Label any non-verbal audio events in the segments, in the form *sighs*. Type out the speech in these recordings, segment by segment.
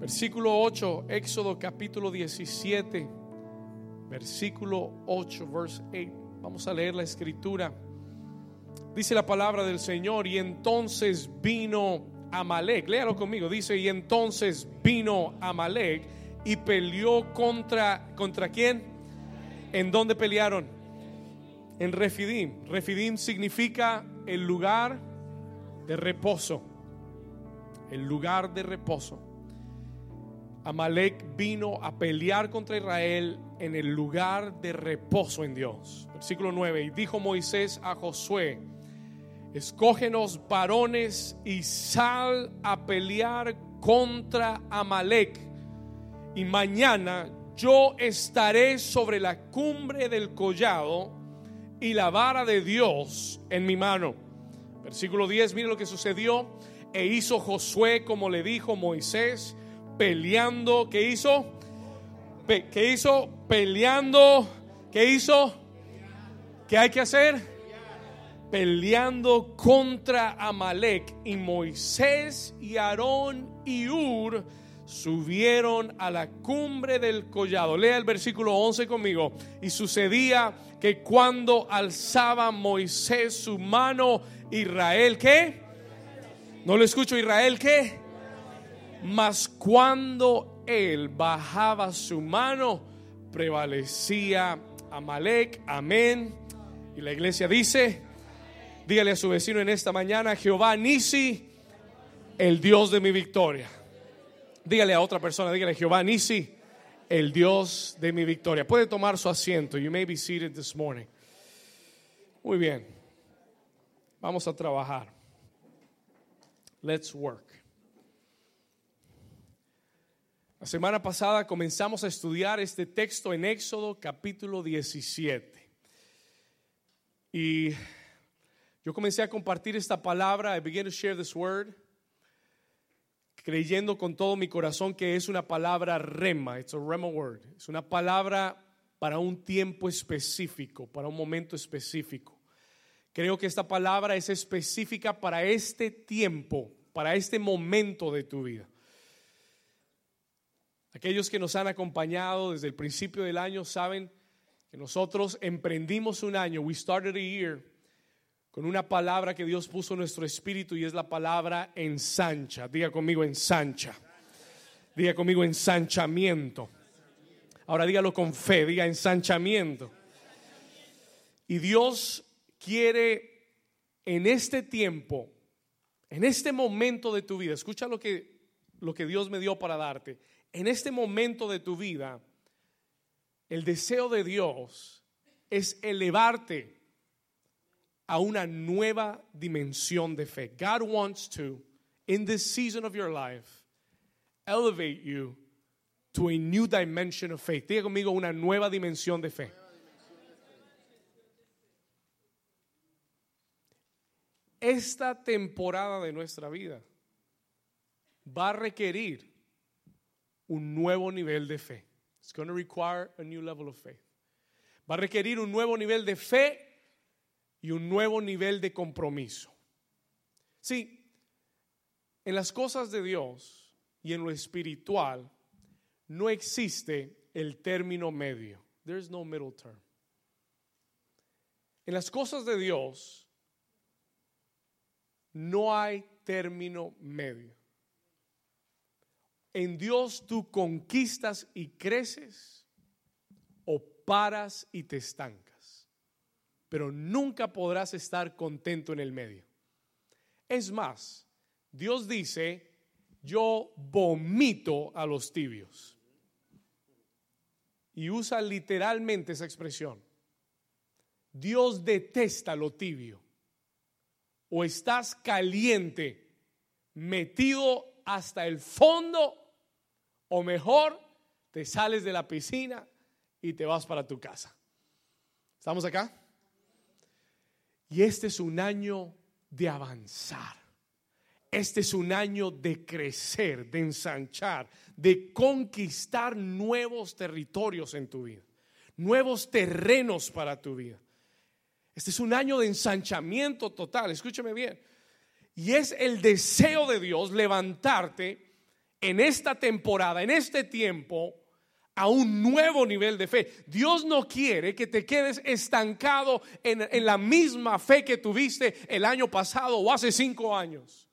Versículo 8, Éxodo capítulo 17, versículo 8, verse 8. Vamos a leer la escritura. Dice la palabra del Señor, y entonces vino Amalek. Léalo conmigo. Dice, y entonces vino Amalek y peleó contra, ¿contra quién? ¿En dónde pelearon? En Refidim. Refidim significa el lugar de reposo. El lugar de reposo. Amalek vino a pelear contra Israel en el lugar de reposo en Dios. Versículo 9. Y dijo Moisés a Josué, escógenos varones y sal a pelear contra Amalek. Y mañana yo estaré sobre la cumbre del collado y la vara de Dios en mi mano. Versículo 10, mire lo que sucedió. E hizo Josué como le dijo Moisés peleando. ¿Qué hizo? ¿Qué hizo? Peleando. ¿Qué hizo? ¿Qué hay que hacer? Peleando contra Amalek. Y Moisés y Aarón y Ur subieron a la cumbre del collado. Lea el versículo 11 conmigo. Y sucedía que cuando alzaba Moisés su mano, Israel, ¿qué? No lo escucho, Israel, ¿qué? Mas cuando él bajaba su mano, prevalecía Amalek. Amén. Y la iglesia dice, dígale a su vecino en esta mañana, Jehová Nisi, el Dios de mi victoria. Dígale a otra persona, dígale Jehová Nisi, el Dios de mi victoria. Puede tomar su asiento. You may be seated this morning. Muy bien. Vamos a trabajar. Let's work. La semana pasada comenzamos a estudiar este texto en Éxodo capítulo 17. Y yo comencé a compartir esta palabra, I began to share this word, creyendo con todo mi corazón que es una palabra rema, it's a rema word, es una palabra para un tiempo específico, para un momento específico. Creo que esta palabra es específica para este tiempo, para este momento de tu vida. Aquellos que nos han acompañado desde el principio del año saben que nosotros emprendimos un año, we started a year, con una palabra que Dios puso en nuestro espíritu y es la palabra ensancha. Diga conmigo ensancha. Diga conmigo ensanchamiento. Ahora dígalo con fe, diga ensanchamiento. Y Dios quiere en este tiempo, en este momento de tu vida, escucha lo que, lo que Dios me dio para darte en este momento de tu vida, el deseo de Dios es elevarte a una nueva dimensión de fe. God wants to, in this season of your life, elevate you to a new dimension of faith. Diga conmigo una nueva dimensión de fe. Esta temporada de nuestra vida va a requerir un nuevo nivel de fe. It's going to require a new level of faith. Va a requerir un nuevo nivel de fe y un nuevo nivel de compromiso. Sí, en las cosas de Dios y en lo espiritual no existe el término medio. There's no middle term. En las cosas de Dios no hay término medio. En Dios tú conquistas y creces o paras y te estancas. Pero nunca podrás estar contento en el medio. Es más, Dios dice, yo vomito a los tibios. Y usa literalmente esa expresión. Dios detesta lo tibio. O estás caliente, metido hasta el fondo o mejor te sales de la piscina y te vas para tu casa. ¿Estamos acá? Y este es un año de avanzar. Este es un año de crecer, de ensanchar, de conquistar nuevos territorios en tu vida, nuevos terrenos para tu vida. Este es un año de ensanchamiento total, escúchame bien. Y es el deseo de Dios levantarte en esta temporada, en este tiempo, a un nuevo nivel de fe. Dios no quiere que te quedes estancado en, en, la misma fe que tuviste el año pasado o hace cinco años.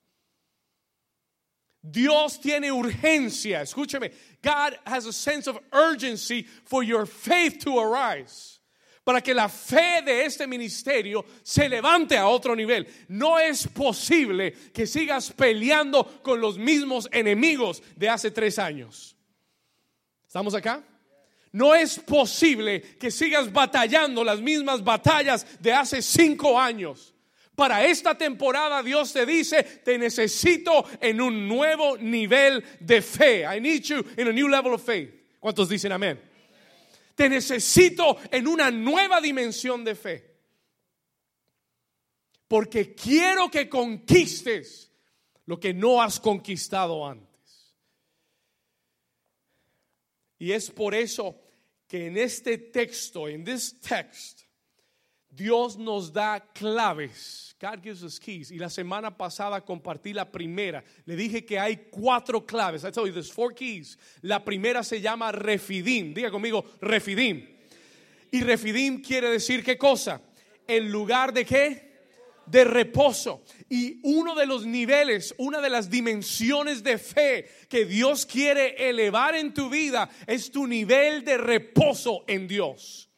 Dios tiene urgencia. Escúcheme. God has a sense of urgency for your faith to arise. Para que la fe de este ministerio se levante a otro nivel. No es posible que sigas peleando con los mismos enemigos de hace tres años. ¿Estamos acá? No es posible que sigas batallando las mismas batallas de hace cinco años. Para esta temporada Dios te dice, te necesito en un nuevo nivel de fe. I need you in a new level of faith. ¿Cuántos dicen amén? Te necesito en una nueva dimensión de fe. Porque quiero que conquistes lo que no has conquistado antes. Y es por eso que en este texto, en this text, Dios nos da claves. God gives us keys. Y la semana pasada compartí la primera. Le dije que hay cuatro claves. I told you there's four keys. La primera se llama refidim. Diga conmigo, refidim. Y refidim quiere decir qué cosa? El lugar de qué? De reposo. Y uno de los niveles, una de las dimensiones de fe que Dios quiere elevar en tu vida es tu nivel de reposo en Dios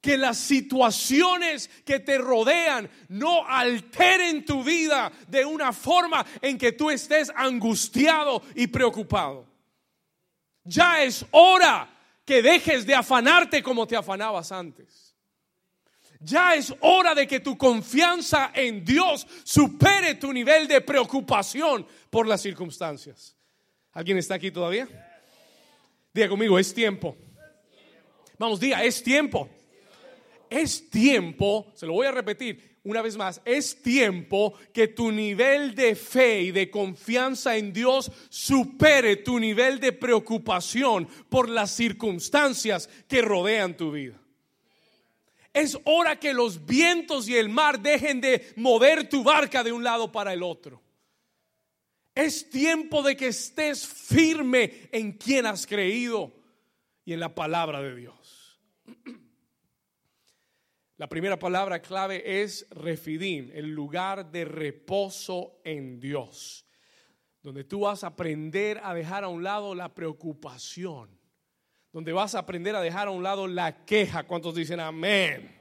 que las situaciones que te rodean no alteren tu vida de una forma en que tú estés angustiado y preocupado. Ya es hora que dejes de afanarte como te afanabas antes. Ya es hora de que tu confianza en Dios supere tu nivel de preocupación por las circunstancias. ¿Alguien está aquí todavía? Diga conmigo, es tiempo. Vamos, diga, es tiempo es tiempo, se lo voy a repetir una vez más, es tiempo que tu nivel de fe y de confianza en Dios supere tu nivel de preocupación por las circunstancias que rodean tu vida. Es hora que los vientos y el mar dejen de mover tu barca de un lado para el otro. Es tiempo de que estés firme en quien has creído y en la palabra de Dios. *clears throat* La primera palabra clave es refidim, el lugar de reposo en Dios, donde tú vas a aprender a dejar a un lado la preocupación, donde vas a aprender a dejar a un lado la queja. ¿Cuántos dicen amén?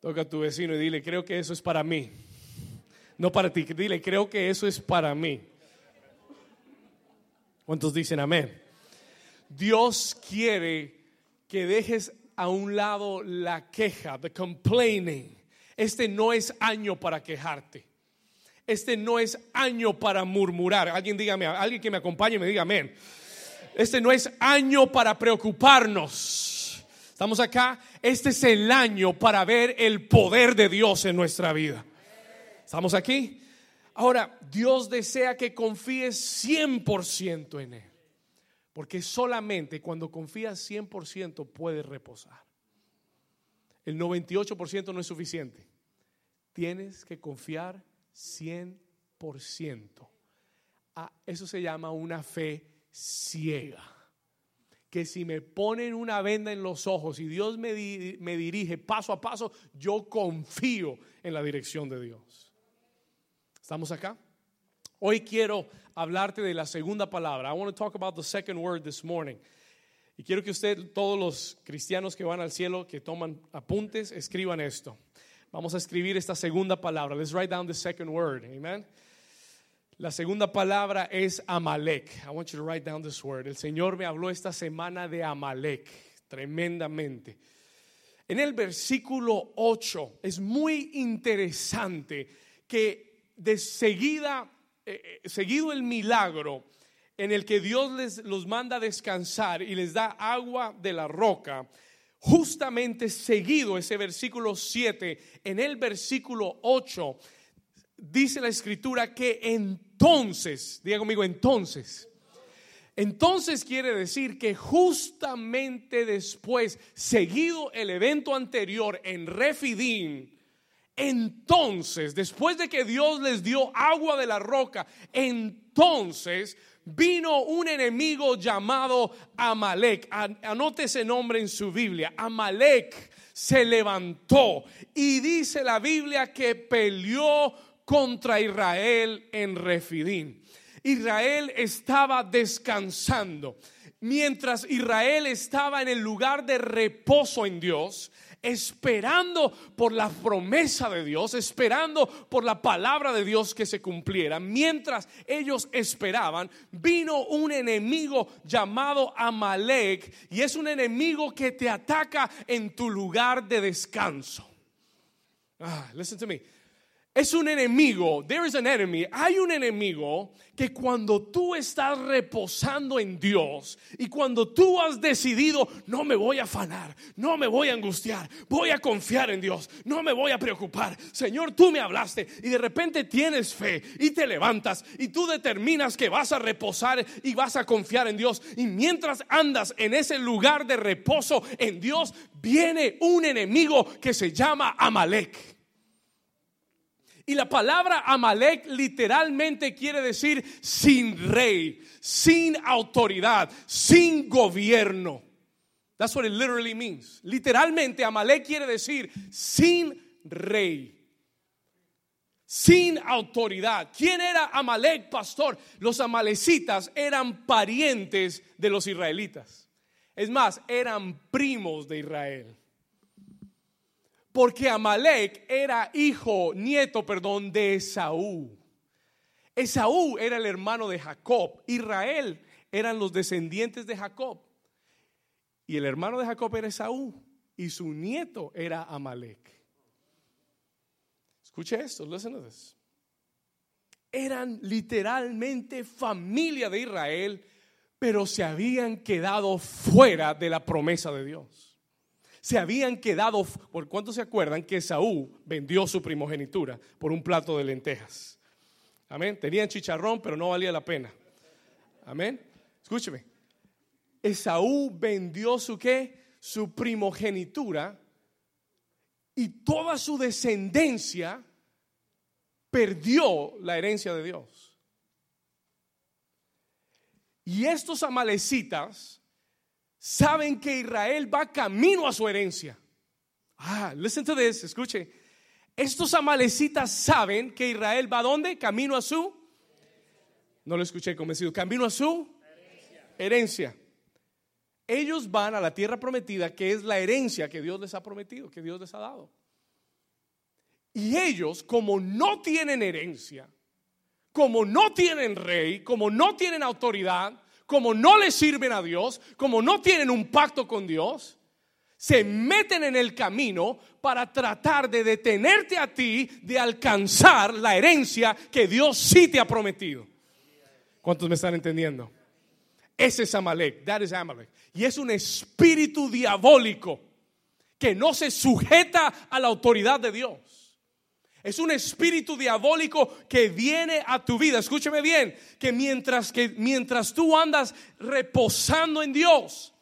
Toca a tu vecino y dile, creo que eso es para mí. No para ti, dile, creo que eso es para mí. ¿Cuántos dicen amén? Dios quiere que dejes a un lado la queja, the complaining. Este no es año para quejarte. Este no es año para murmurar. Alguien dígame, alguien que me acompañe me diga amén. Este no es año para preocuparnos. Estamos acá. Este es el año para ver el poder de Dios en nuestra vida. ¿Estamos aquí? Ahora, Dios desea que confíes 100% en Él. Porque solamente cuando confías 100% puedes reposar. El 98% no es suficiente. Tienes que confiar 100%. Ah, eso se llama una fe ciega. Que si me ponen una venda en los ojos y Dios me, me dirige paso a paso, yo confío en la dirección de Dios. ¿Estamos acá? Hoy quiero hablarte de la segunda palabra. I want to talk about the second word this morning. Y quiero que usted, todos los cristianos que van al cielo, que toman apuntes, escriban esto. Vamos a escribir esta segunda palabra. Let's write down the second word. Amen. La segunda palabra es Amalek. I want you to write down this word. El Señor me habló esta semana de Amalek tremendamente. En el versículo 8 es muy interesante que de seguida eh, eh, seguido el milagro en el que Dios les los manda a descansar y les da agua de la roca, justamente seguido ese versículo 7, en el versículo 8 dice la escritura que entonces, diga conmigo, entonces, entonces quiere decir que justamente después, seguido el evento anterior en Refidim, Entonces, después de que Dios les dio agua de la roca, entonces vino un enemigo llamado Amalek. Anote ese nombre en su Biblia. Amalek se levantó y dice la Biblia que peleó contra Israel en Refidín. Israel estaba descansando. Mientras Israel estaba en el lugar de reposo en Dios, esperando por la promesa de Dios, esperando por la palabra de Dios que se cumpliera. Mientras ellos esperaban, vino un enemigo llamado Amalek y es un enemigo que te ataca en tu lugar de descanso. Ah, listen to me. Es un enemigo, there is an enemy, hay un enemigo que cuando tú estás reposando en Dios y cuando tú has decidido, no me voy a afanar, no me voy a angustiar, voy a confiar en Dios, no me voy a preocupar. Señor, tú me hablaste y de repente tienes fe y te levantas y tú determinas que vas a reposar y vas a confiar en Dios. Y mientras andas en ese lugar de reposo en Dios, viene un enemigo que se llama Amalek. Y la palabra Amalek literalmente quiere decir sin rey, sin autoridad, sin gobierno. That's what it literally means. Literalmente Amalek quiere decir sin rey. Sin autoridad. ¿Quién era Amalek, pastor? Los amalecitas eran parientes de los israelitas. Es más, eran primos de Israel. Porque Amalek era hijo, nieto, perdón, de Esaú. Esaú era el hermano de Jacob. Israel eran los descendientes de Jacob. Y el hermano de Jacob era Esaú. Y su nieto era Amalek. Escuche esto, listen to this. Eran literalmente familia de Israel, pero se habían quedado fuera de la promesa de Dios se habían quedado, ¿por cuánto se acuerdan que Saúl vendió su primogenitura por un plato de lentejas? Amén. Tenían chicharrón, pero no valía la pena. Amén. Escúcheme. Esaú vendió su qué? Su primogenitura y toda su descendencia perdió la herencia de Dios. Y estos amalecitas saben que Israel va camino a su herencia. Ah, listen to this, escuche. Estos amalecitas saben que Israel va a dónde? Camino a su. No lo escuché convencido. Camino a su herencia. herencia. Ellos van a la tierra prometida, que es la herencia que Dios les ha prometido, que Dios les ha dado. Y ellos, como no tienen herencia, como no tienen rey, como no tienen autoridad, como no le sirven a Dios, como no tienen un pacto con Dios, se meten en el camino para tratar de detenerte a ti de alcanzar la herencia que Dios sí te ha prometido. ¿Cuántos me están entendiendo? Ese es Amalek, that is Amalek. Y es un espíritu diabólico que no se sujeta a la autoridad de Dios. Es un espíritu diabólico que viene a tu vida. Escúcheme bien, que mientras que mientras tú andas reposando en Dios,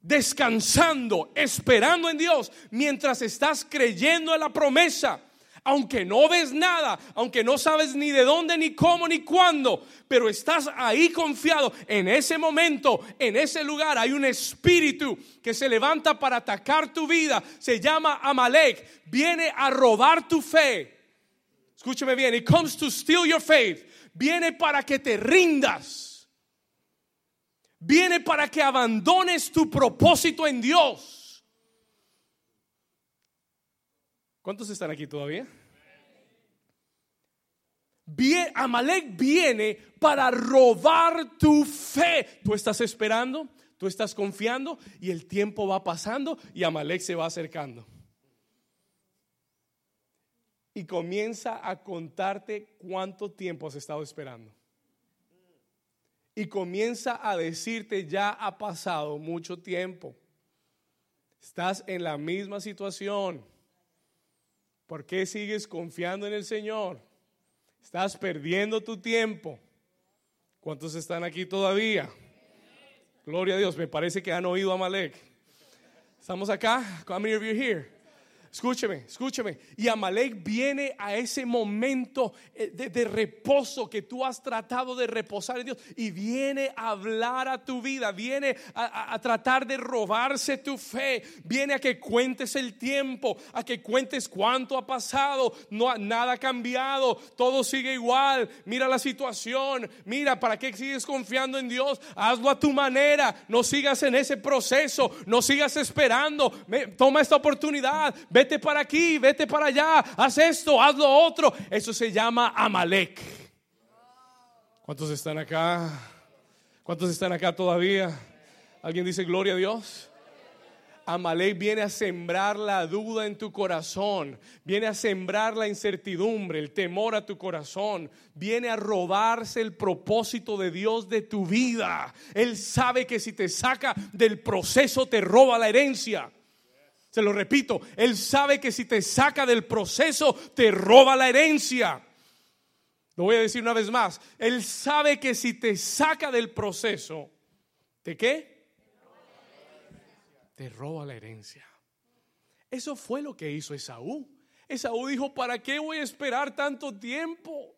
descansando, esperando en Dios, mientras estás creyendo en la promesa, aunque no ves nada, aunque no sabes ni de dónde, ni cómo, ni cuándo, pero estás ahí confiado, en ese momento, en ese lugar, hay un espíritu que se levanta para atacar tu vida, se llama Amalek, viene a robar tu fe. Escúchame bien, it comes to steal your faith, viene para que te rindas. Viene para que abandones tu propósito en Dios. ¿Cuántos están aquí todavía? Amalek viene para robar tu fe. Tú estás esperando, tú estás confiando y el tiempo va pasando y Amalek se va acercando. Y comienza a contarte cuánto tiempo has estado esperando. Y comienza a decirte, ya ha pasado mucho tiempo. Estás en la misma situación. ¿Por qué sigues confiando en el Señor? Estás perdiendo tu tiempo. ¿Cuántos están aquí todavía? Gloria a Dios, me parece que han oído a Malek. ¿Estamos acá? How many of you here? Escúcheme, escúcheme. Y Amalek viene a ese momento eh, de, reposo que tú has tratado de reposar en Dios. Y viene a hablar a tu vida, viene a, tratar de robarse tu fe, viene a que cuentes el tiempo, a que cuentes cuánto ha pasado, no nada ha cambiado, todo sigue igual. Mira la situación, mira para qué sigues confiando en Dios, hazlo a tu manera, no sigas en ese proceso, no sigas esperando, toma esta oportunidad vete para aquí, vete para allá, haz esto, haz lo otro. Eso se llama Amalek. ¿Cuántos están acá? ¿Cuántos están acá todavía? ¿Alguien dice gloria a Dios? Amalek viene a sembrar la duda en tu corazón, viene a sembrar la incertidumbre, el temor a tu corazón, viene a robarse el propósito de Dios de tu vida. Él sabe que si te saca del proceso te roba la herencia. Se lo repito, Él sabe que si te saca del proceso, te roba la herencia. Lo voy a decir una vez más. Él sabe que si te saca del proceso, ¿de qué? Te roba la herencia. Eso fue lo que hizo Esaú. Esaú dijo, ¿para qué voy a esperar tanto tiempo?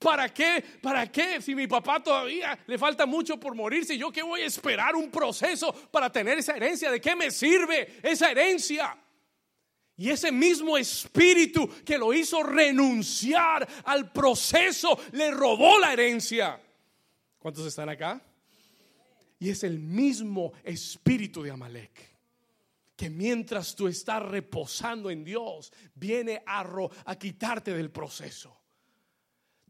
¿Para qué? ¿Para qué? Si mi papá todavía le falta mucho por morirse, ¿yo qué voy a esperar un proceso para tener esa herencia? ¿De qué me sirve esa herencia? Y ese mismo espíritu que lo hizo renunciar al proceso le robó la herencia. ¿Cuántos están acá? Y es el mismo espíritu de Amalek que mientras tú estás reposando en Dios, viene a, a quitarte del proceso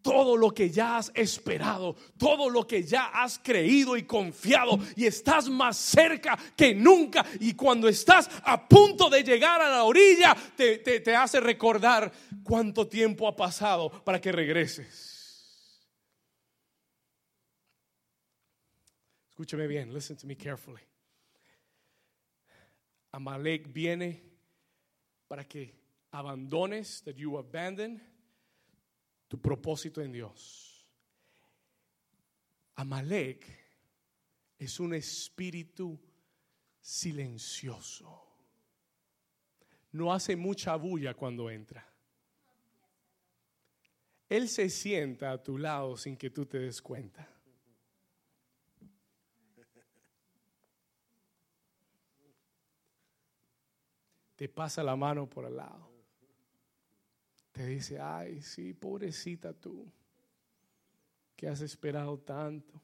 todo lo que ya has esperado, todo lo que ya has creído y confiado y estás más cerca que nunca y cuando estás a punto de llegar a la orilla te, hace recordar cuánto tiempo ha pasado para que regreses. Escúchame bien, listen to me carefully. Amalek viene para que abandones, that you abandon tu propósito en Dios. Amalek es un espíritu silencioso. No hace mucha bulla cuando entra. Él se sienta a tu lado sin que tú te des cuenta. Te pasa la mano por el lado te dice, ay, sí, pobrecita tú, que has esperado tanto.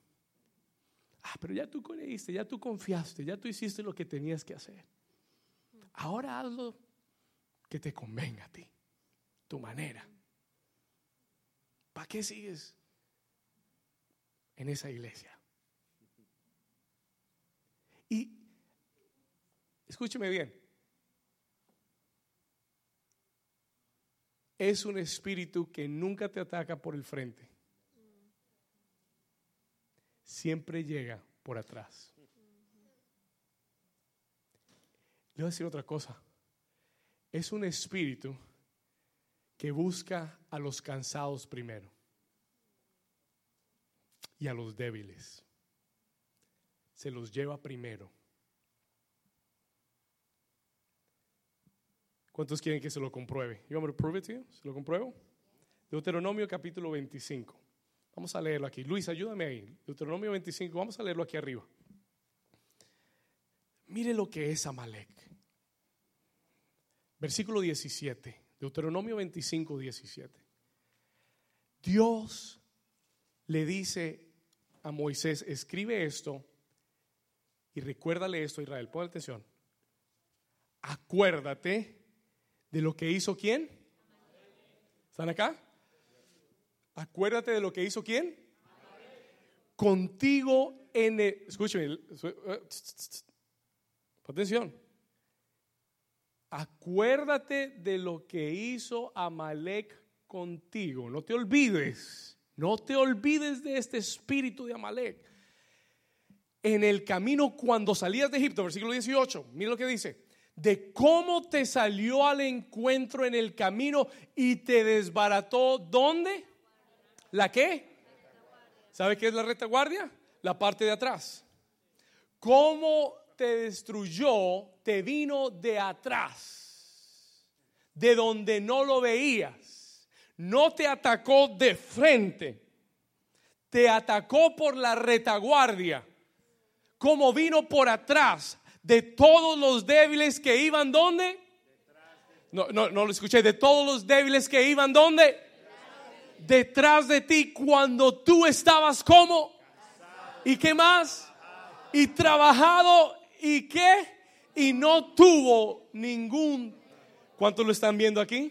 Ah, pero ya tú creíste, ya tú confiaste, ya tú hiciste lo que tenías que hacer. Ahora hazlo que te convenga a ti, tu manera. ¿Para qué sigues en esa iglesia? Y escúcheme bien, es un espíritu que nunca te ataca por el frente. Siempre llega por atrás. Le voy a decir otra cosa. Es un espíritu que busca a los cansados primero y a los débiles. Se los lleva primero. ¿Cuántos quieren que se lo compruebe? You want me to prove it? ¿Se lo compruebo? Deuteronomio capítulo 25. Vamos a leerlo aquí. Luis, ayúdame ahí. Deuteronomio 25. Vamos a leerlo aquí arriba. Mire lo que es Amalek. Versículo 17. Deuteronomio 25, 17. Dios le dice a Moisés, escribe esto y recuérdale esto, Israel. Pon atención. Acuérdate de lo que hizo quién. ¿Están acá? Acuérdate de lo que hizo quién. Contigo en el. Escúcheme. Eh, atención. Acuérdate de lo que hizo Amalek contigo. No te olvides. No te olvides de este espíritu de Amalek. En el camino cuando salías de Egipto, versículo 18, mira lo que dice de cómo te salió al encuentro en el camino y te desbarató. ¿Dónde? ¿La qué? ¿Sabe qué es la retaguardia? La parte de atrás. ¿Cómo te destruyó? Te vino de atrás. de donde no lo veías. No te atacó de frente, te atacó por la retaguardia, como vino por atrás de todos los débiles que iban donde. No, no, no lo escuché, de todos los débiles que iban donde. Detrás de ti cuando tú estabas como. ¿Y qué más? Y trabajado y qué? Y no tuvo ningún ¿Cuántos lo están viendo aquí?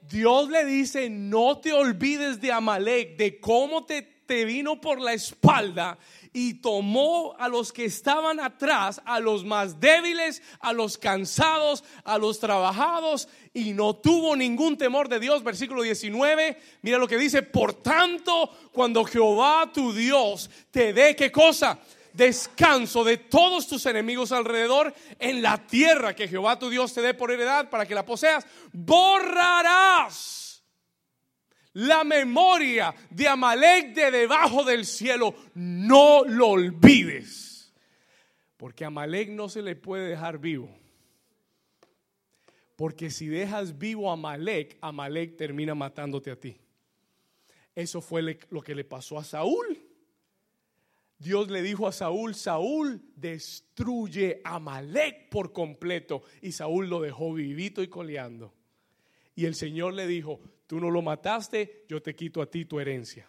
Dios le dice, no te olvides de Amalek, de cómo te, te vino por la espalda y tomó a los que estaban atrás, a los más débiles, a los cansados, a los trabajados, y no tuvo ningún temor de Dios. Versículo 19, mira lo que dice, por tanto, cuando Jehová tu Dios te dé qué cosa, descanso de todos tus enemigos alrededor en la tierra que Jehová tu Dios te dé por heredad para que la poseas, borrarás la memoria de Amalek de debajo del cielo. No lo olvides. Porque a Amalek no se le puede dejar vivo. Porque si dejas vivo a Amalek, Amalek termina matándote a ti. Eso fue lo que le pasó a Saúl. Dios le dijo a Saúl, Saúl destruye a Amalek por completo. Y Saúl lo dejó vivito y coleando. Y el Señor le dijo, tú lo mataste, yo te quito a ti tu herencia.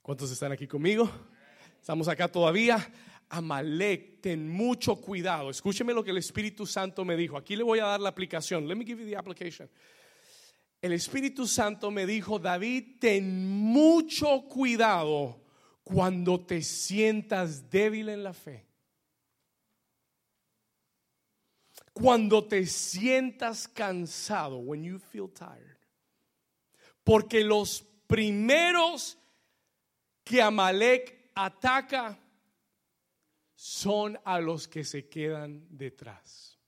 ¿Cuántos están aquí conmigo? Estamos acá todavía. Amalek, ten mucho cuidado. Escúcheme lo que el Espíritu Santo me dijo. Aquí le voy a dar la aplicación. Let me give you the application el Espíritu Santo me dijo, David, ten mucho cuidado cuando te sientas débil en la fe. Cuando te sientas cansado, when you feel tired. Porque los primeros que Amalek ataca son a los que se quedan detrás.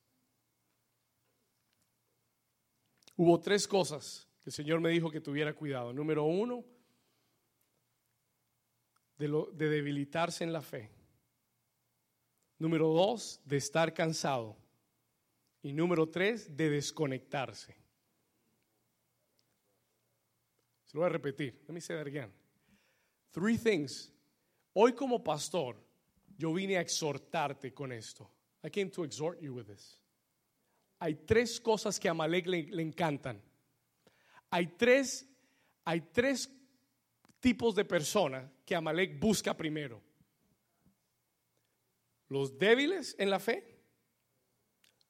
Hubo tres cosas que el Señor me dijo que tuviera cuidado. Número uno, de, lo, de debilitarse en la fe. Número dos, de estar cansado. Y número tres, de desconectarse. Se lo voy a repetir. Let me say that again. Three things. Hoy como pastor, yo vine a exhortarte con esto. I came to exhort you with this hay tres cosas que a Amalek le, encantan. Hay tres, hay tres tipos de personas que Amalek busca primero. Los débiles en la fe,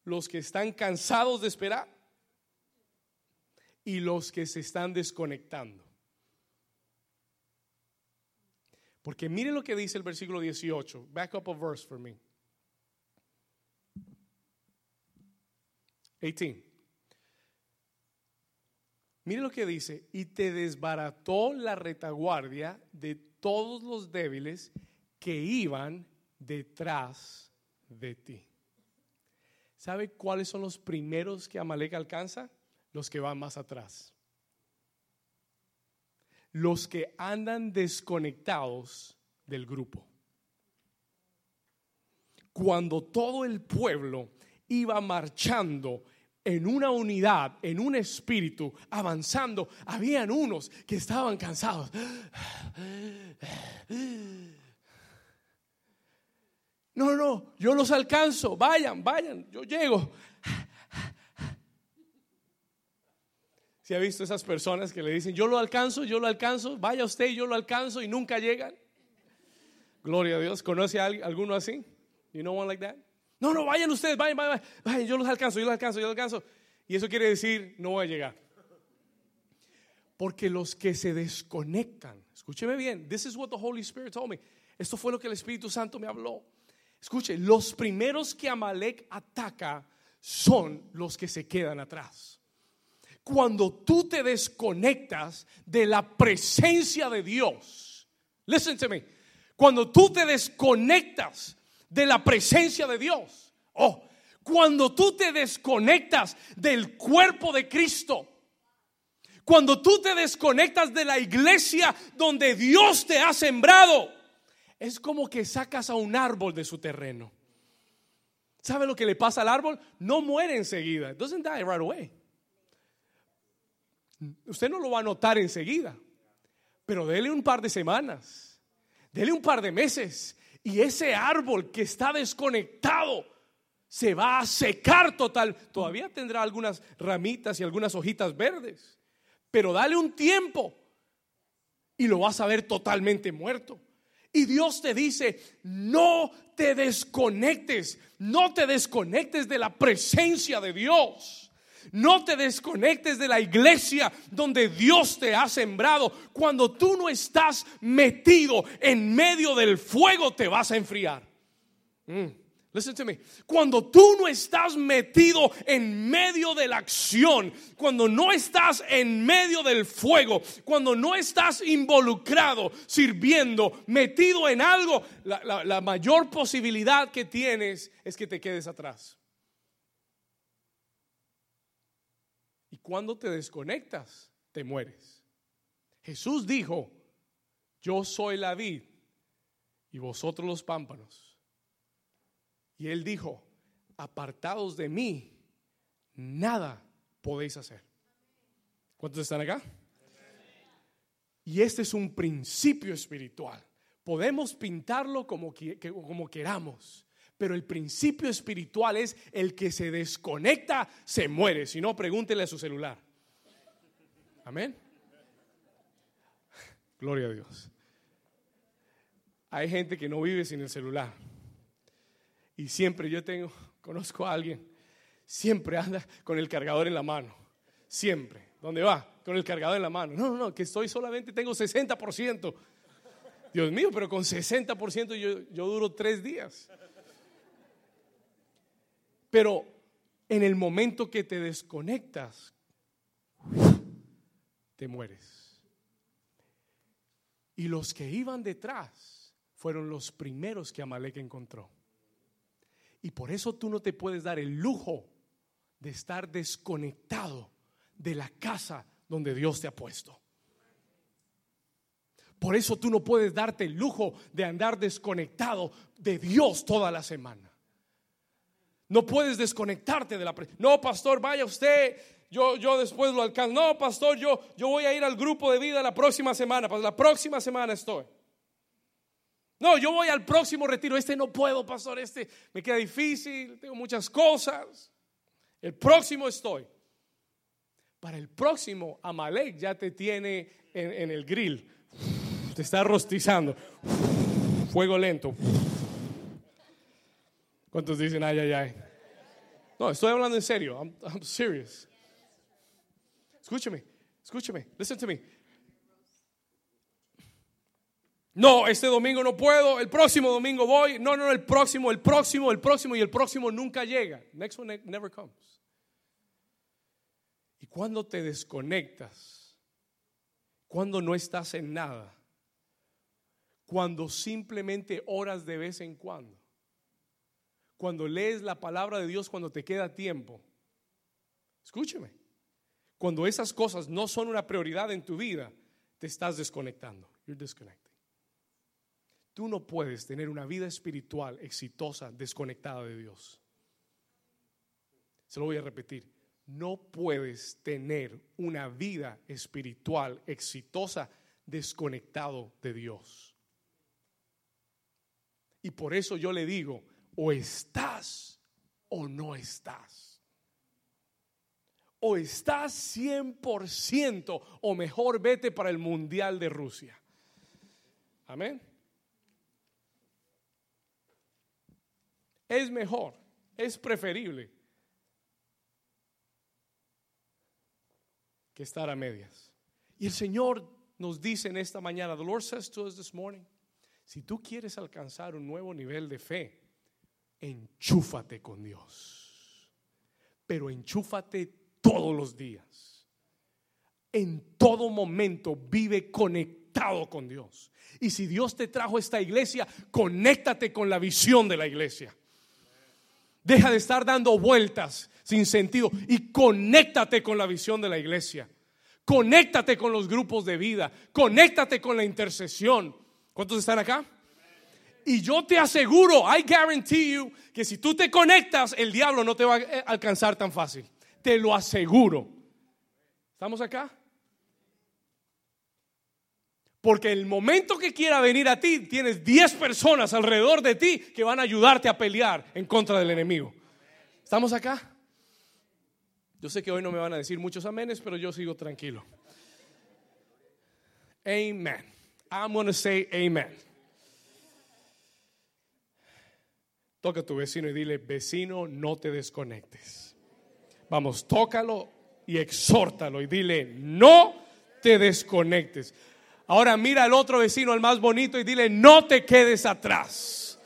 los que están cansados de esperar y los que se están desconectando. Porque miren lo que dice el versículo 18. Back up a verse for me. 18. Mire lo que dice, y te desbarató la retaguardia de todos los débiles que iban detrás de ti. ¿Sabe cuáles son los primeros que Amalek alcanza? Los que van más atrás. Los que andan desconectados del grupo. Cuando todo el pueblo iba marchando en una unidad, en un espíritu, avanzando, habían unos que estaban cansados. No, no, yo los alcanzo, vayan, vayan, yo llego. ¿Se ha visto esas personas que le dicen, yo lo alcanzo, yo lo alcanzo, vaya usted, yo lo alcanzo y nunca llegan? Gloria a Dios. ¿Conoce a alguno así? You know one like that? No, no, vayan ustedes, vayan, vayan, vayan, yo los alcanzo, yo los alcanzo, yo los alcanzo. Y eso quiere decir, no voy a llegar. Porque los que se desconectan, escúcheme bien, this is what the Holy Spirit told me. Esto fue lo que el Espíritu Santo me habló. Escuche, los primeros que Amalek ataca son los que se quedan atrás. Cuando tú te desconectas de la presencia de Dios, listen to me, cuando tú te desconectas de la presencia de Dios. Oh, cuando tú te desconectas del cuerpo de Cristo, cuando tú te desconectas de la iglesia donde Dios te ha sembrado, es como que sacas a un árbol de su terreno. ¿Sabe lo que le pasa al árbol? No muere enseguida. It doesn't die right away. Usted no lo va a notar enseguida, pero dele un par de semanas, dele un par de meses y ese árbol que está desconectado se va a secar total. Todavía tendrá algunas ramitas y algunas hojitas verdes, pero dale un tiempo y lo vas a ver totalmente muerto. Y Dios te dice, no te desconectes, no te desconectes de la presencia de Dios. No te desconectes de la iglesia donde Dios te ha sembrado. Cuando tú no estás metido en medio del fuego, te vas a enfriar. Mm. Listen to me. Cuando tú no estás metido en medio de la acción, cuando no estás en medio del fuego, cuando no estás involucrado, sirviendo, metido en algo, la, la mayor posibilidad que tienes es que te quedes atrás. Y cuando te desconectas, te mueres. Jesús dijo, yo soy la vid y vosotros los pámpanos. Y él dijo, apartados de mí, nada podéis hacer. ¿Cuántos están acá? Y este es un principio espiritual. Podemos pintarlo como, como queramos, pero el principio espiritual es el que se desconecta, se muere. Si no, pregúntele a su celular. Amén. Gloria a Dios. Hay gente que no vive sin el celular. Y siempre yo tengo, *laughs* conozco a alguien, siempre anda con el cargador en la mano. Siempre. ¿Dónde va? Con el cargador en la mano. No, no, no, que estoy solamente, tengo 60%. Dios mío, pero con 60% yo, yo duro tres días. Pero en el momento que te desconectas, te mueres. Y los que iban detrás fueron los primeros que Amalek encontró. Y por eso tú no te puedes dar el lujo de estar desconectado de la casa donde Dios te ha puesto. Por eso tú no puedes darte el lujo de andar desconectado de Dios toda la semana. No puedes desconectarte de la No, pastor, vaya usted, yo, yo después lo alcanzo. No, pastor, yo, yo voy a ir al grupo de vida la próxima semana. Pues la próxima semana estoy. No, yo voy al próximo retiro. Este no puedo, pastor. Este me queda difícil. Tengo muchas cosas. El próximo estoy. Para el próximo, Amalek ya te tiene en, el grill. Te está rostizando. Fuego lento. ¿Cuántos dicen ay, ay, ay? No, estoy hablando en serio. I'm, I'm serious. Escúchame, escúchame. Listen to me. No, este domingo no puedo, el próximo domingo voy. No, no, el próximo, el próximo, el próximo y el próximo nunca llega. Next one never comes. Y cuando te desconectas, cuando no estás en nada, cuando simplemente oras de vez en cuando, cuando lees la palabra de Dios cuando te queda tiempo, escúcheme, cuando esas cosas no son una prioridad en tu vida, te estás desconectando. You're disconnected. Tú no puedes tener una vida espiritual exitosa desconectada de Dios. Se lo voy a repetir. No puedes tener una vida espiritual exitosa desconectado de Dios. Y por eso yo le digo, o estás o no estás. O estás 100% o mejor vete para el Mundial de Rusia. Amén. Es mejor, es preferible que estar a medias. Y el Señor nos dice en esta mañana, the Lord says to us this morning, si tú quieres alcanzar un nuevo nivel de fe, enchúfate con Dios. Pero enchúfate todos los días. En todo momento vive conectado con Dios. Y si Dios te trajo esta iglesia, conéctate con la visión de la iglesia. Deja de estar dando vueltas sin sentido y conéctate con la visión de la iglesia. Conéctate con los grupos de vida. Conéctate con la intercesión. ¿Cuántos están acá? Y yo te aseguro, I guarantee you, que si tú te conectas, el diablo no te va a alcanzar tan fácil. Te lo aseguro. ¿Estamos acá? Porque el momento que quiera venir a ti, tienes 10 personas alrededor de ti que van a ayudarte a pelear en contra del enemigo. ¿Estamos acá? Yo sé que hoy no me van a decir muchos amenes, pero yo sigo tranquilo. Amen. I'm going to say amen. Toca a tu vecino y dile, vecino, no te desconectes. Vamos, tócalo y exhórtalo y dile, no te desconectes. Ahora mira al otro vecino, al más bonito, y dile, no te quedes atrás.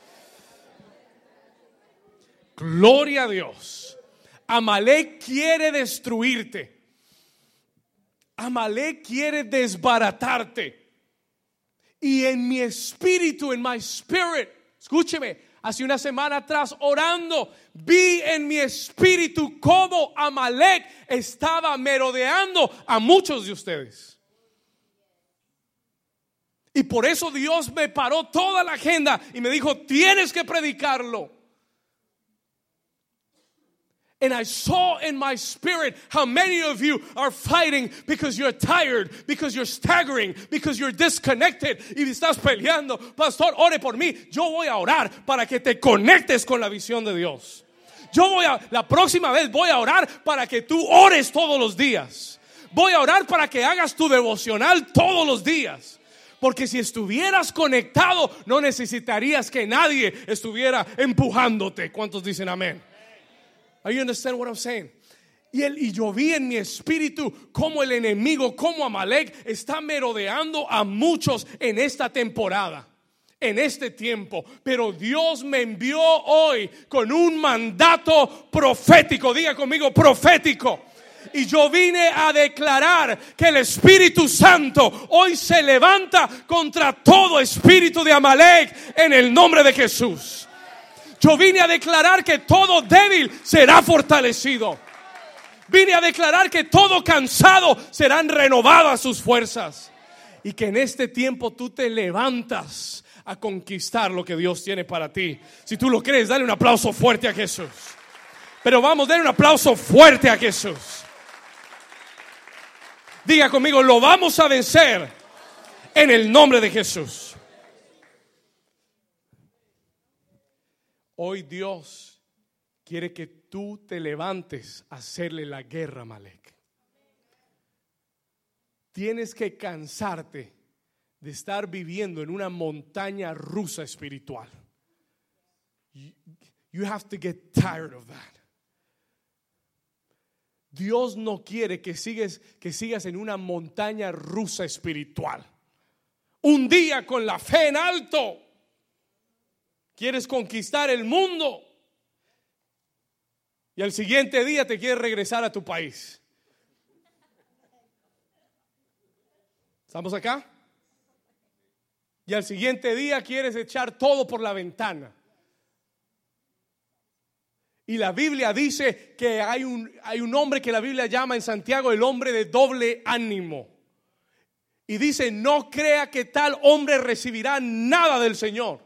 Gloria a Dios. Amalek quiere destruirte. Amalek quiere desbaratarte. Y en mi espíritu, en my spirit, escúcheme, hace una semana atrás orando, vi en mi espíritu cómo Amalek estaba merodeando a muchos de ustedes. Y por eso Dios me paró toda la agenda y me dijo, tienes que predicarlo. And I saw in my spirit how many of you are fighting because you're tired, because you're staggering, because you're disconnected y estás peleando. Pastor, ore por mí. Yo voy a orar para que te conectes con la visión de Dios. Yo voy a, la próxima vez voy a orar para que tú ores todos los días. Voy a orar para que hagas tu devocional todos los días. Porque si estuvieras conectado, no necesitarías que nadie estuviera empujándote. ¿Cuántos dicen amén? Are you understand what I'm saying? Y, el, y yo vi en mi espíritu como el enemigo, como Amalek, está merodeando a muchos en esta temporada en este tiempo. Pero Dios me envió hoy con un mandato profético. Diga conmigo, profético. Y yo vine a declarar que el Espíritu Santo hoy se levanta contra todo espíritu de Amalek en el nombre de Jesús. Yo vine a declarar que todo débil será fortalecido. Vine a declarar que todo cansado serán renovadas sus fuerzas. Y que en este tiempo tú te levantas a conquistar lo que Dios tiene para ti. Si tú lo crees, dale un aplauso fuerte a Jesús. Pero vamos, dale un aplauso fuerte a Jesús. Diga conmigo, lo vamos a vencer en el nombre de Jesús. Hoy Dios quiere que tú te levantes a hacerle la guerra a Malek. Tienes que cansarte de estar viviendo en una montaña rusa espiritual. You have to get tired of that. Dios no quiere que sigas, que sigas en una montaña rusa espiritual. Un día con la fe en alto, quieres conquistar el mundo y al siguiente día te quieres regresar a tu país. ¿Estamos acá? Y al siguiente día quieres echar todo por la ventana. Y la Biblia dice que hay un, hay un hombre que la Biblia llama en Santiago el hombre de doble ánimo. Y dice, no crea que tal hombre recibirá nada del Señor.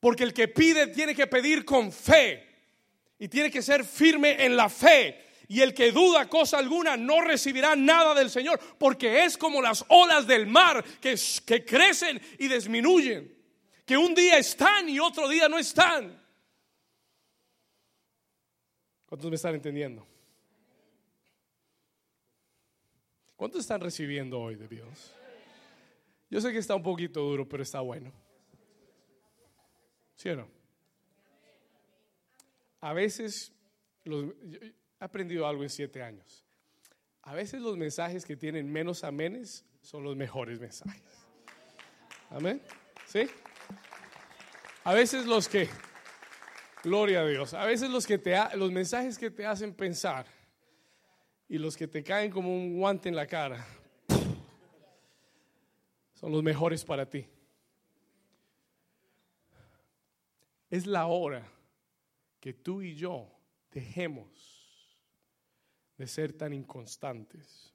Porque el que pide tiene que pedir con fe. Y tiene que ser firme en la fe. Y el que duda cosa alguna no recibirá nada del Señor. Porque es como las olas del mar que, que crecen y disminuyen que un día están y otro día no están. ¿Cuántos me están entendiendo? ¿Cuántos están recibiendo hoy de Dios? Yo sé que está un poquito duro, pero está bueno. ¿Sí o no? A veces, he aprendido algo en siete años. A veces los mensajes que tienen menos amenes son los mejores mensajes. Amén. ¿Sí? A veces los que, gloria a Dios, a veces los, que te, los mensajes que te hacen pensar y los que te caen como un guante en la cara son los mejores para ti. Es la hora que tú y yo dejemos de ser tan inconstantes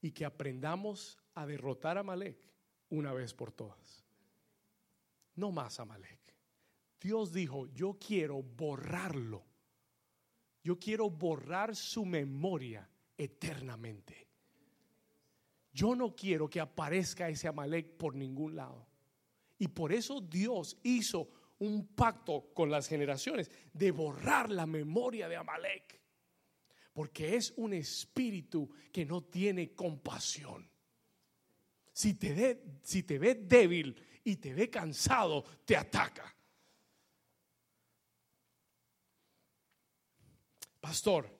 y que aprendamos a derrotar a Malek una vez por todas. No más Amalek. Dios dijo, yo quiero borrarlo. Yo quiero borrar su memoria eternamente. Yo no quiero que aparezca ese Amalek por ningún lado. Y por eso Dios hizo un pacto con las generaciones de borrar la memoria de Amalek. Porque es un espíritu que no tiene compasión. Si te, te ve débil y te ve cansado, te ataca. Pastor,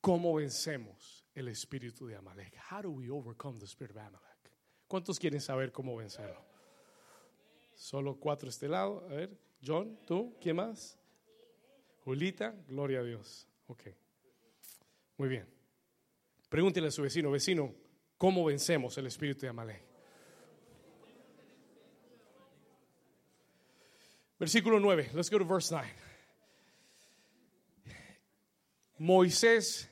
¿cómo vencemos el espíritu de Amalek? How do we overcome the spirit of Amalek? ¿Cuántos quieren saber cómo vencerlo? Solo cuatro este lado. A ver, John, tú, ¿quién más? Julita, gloria a Dios. Ok. Muy bien. Pregúntele a su vecino, vecino, ¿cómo vencemos el espíritu de Amalek? Versículo 9. Let's go to verse 9. Moisés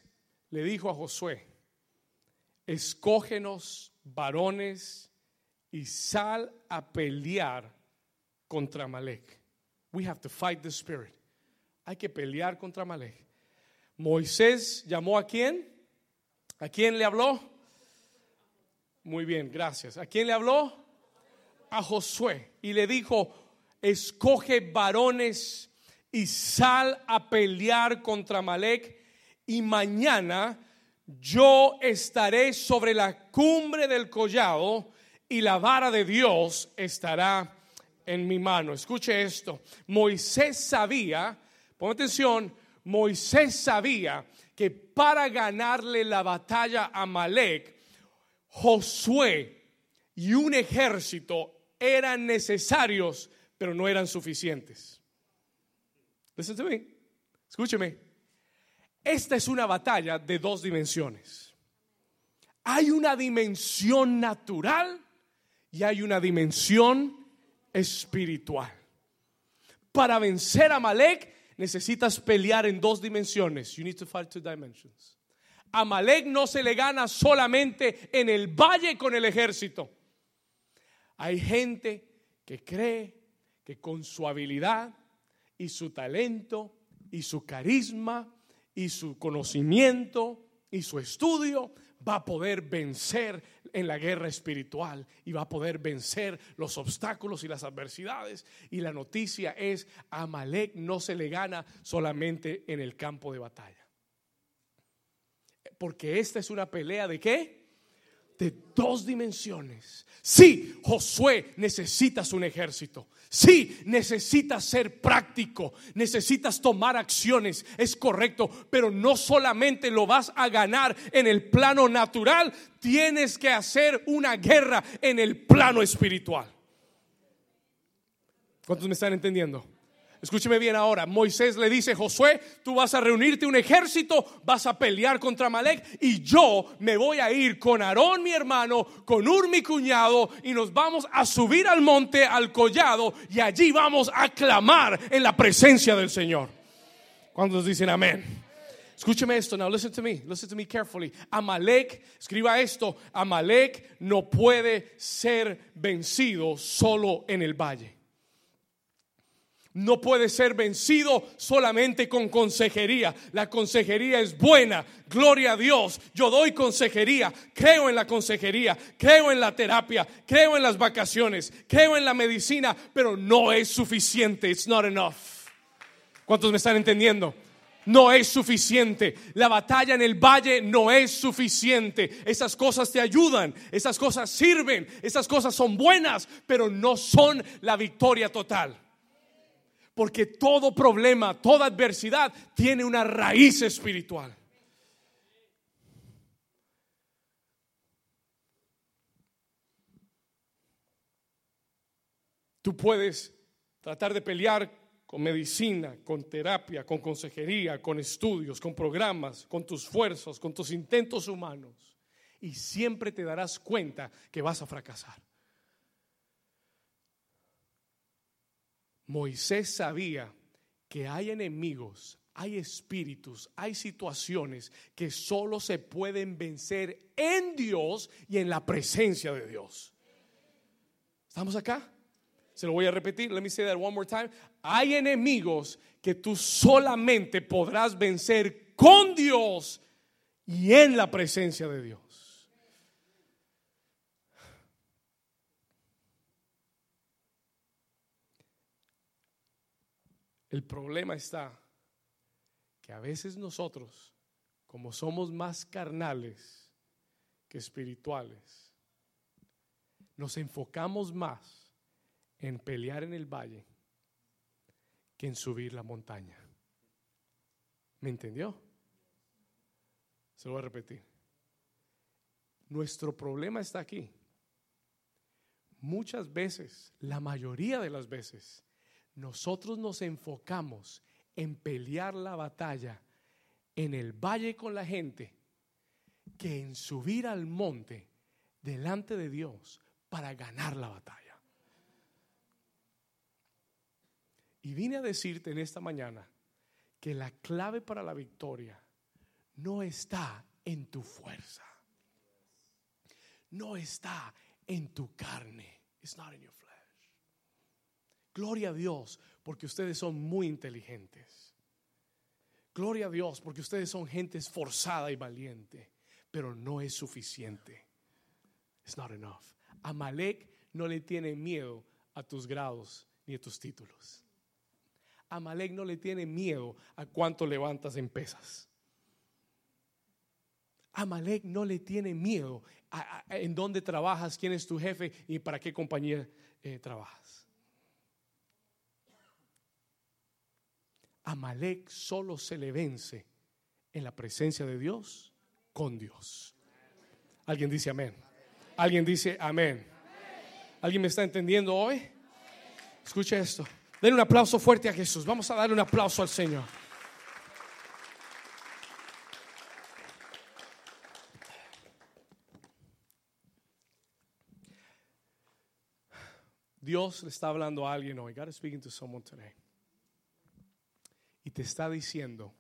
le dijo a Josué, escógenos varones y sal a pelear contra Malek. We have to fight the spirit. Hay que pelear contra Malek. Moisés llamó a quién? ¿A quién le habló? Muy bien, gracias. ¿A quién le habló? A Josué. Y le dijo, escoge varones y sal a pelear contra Malek y mañana yo estaré sobre la cumbre del collado y la vara de Dios estará en mi mano. Escuche esto. Moisés sabía, pon atención, Moisés sabía que para ganarle la batalla a Malek, Josué y un ejército eran necesarios, pero no eran suficientes. Listen to me. Escúcheme. Esta es una batalla de dos dimensiones. Hay una dimensión natural y hay una dimensión espiritual. Para vencer a Malek necesitas pelear en dos dimensiones. You need to fight two dimensions. A Malek no se le gana solamente en el valle con el ejército. Hay gente que cree que con su habilidad y su talento y su carisma y su conocimiento y su estudio va a poder vencer en la guerra espiritual y va a poder vencer los obstáculos y las adversidades. Y la noticia es, a Amalek no se le gana solamente en el campo de batalla. Porque esta es una pelea de qué? De dos dimensiones. Sí, Josué necesitas un ejército. Sí, necesitas ser práctico, necesitas tomar acciones, es correcto, pero no solamente lo vas a ganar en el plano natural, tienes que hacer una guerra en el plano espiritual. ¿Cuántos me están entendiendo? Escúcheme bien ahora. Moisés le dice, Josué, tú vas a reunirte un ejército, vas a pelear contra Malek y yo me voy a ir con Aarón, mi hermano, con Ur, mi cuñado, y nos vamos a subir al monte, al collado, y allí vamos a clamar en la presencia del Señor. ¿Cuántos dicen amén? Escúcheme esto, now listen to me, listen to me carefully. Amalek, escriba esto, Amalek no puede ser vencido solo en el valle no puede ser vencido solamente con consejería. La consejería es buena, gloria a Dios. Yo doy consejería, creo en la consejería, creo en la terapia, creo en las vacaciones, creo en la medicina, pero no es suficiente. It's not enough. ¿Cuántos me están entendiendo? no es suficiente. La batalla en el valle no es suficiente. Esas cosas te ayudan, esas cosas sirven, esas cosas son buenas, pero no son la victoria total. Porque todo problema, toda adversidad tiene una raíz espiritual. Tú puedes tratar de pelear con medicina, con terapia, con consejería, con estudios, con programas, con tus esfuerzos, con tus intentos humanos. Y siempre te darás cuenta que vas a fracasar. Moisés sabía que hay enemigos, hay espíritus, hay situaciones que solo se pueden vencer en Dios y en la presencia de Dios. ¿Estamos acá? Se lo voy a repetir. Let me say that one more time. Hay enemigos que tú solamente podrás vencer con Dios y en la presencia de Dios. El problema está que a veces nosotros, como somos más carnales que espirituales, nos enfocamos más en pelear en el valle que en subir la montaña. ¿Me entendió? Se lo voy a repetir. Nuestro problema está aquí. Muchas veces, la mayoría de las veces, nosotros nos enfocamos en pelear la batalla en el valle con la gente que en subir al monte delante de Dios para ganar la batalla. Y vine a decirte en esta mañana que la clave para la victoria no está en tu fuerza. No está en tu carne. It's not in your Gloria a Dios porque ustedes son muy inteligentes. Gloria a Dios porque ustedes son gente esforzada y valiente, pero no es suficiente. It's not enough. Amalek no le tiene miedo a tus grados ni a tus títulos. Amalek no le tiene miedo a cuánto levantas en pesas. Amalek no le tiene miedo a, en dónde trabajas, quién es tu jefe y para qué compañía eh, trabajas. Amalek solo se le vence en la presencia de Dios con Dios. ¿Alguien dice amén? ¿Alguien dice amén? ¿Alguien me está entendiendo hoy? Escucha esto. Denle un aplauso fuerte a Jesús. Vamos a darle un aplauso al Señor. Dios le está hablando a alguien hoy. God is speaking to someone today te está diciendo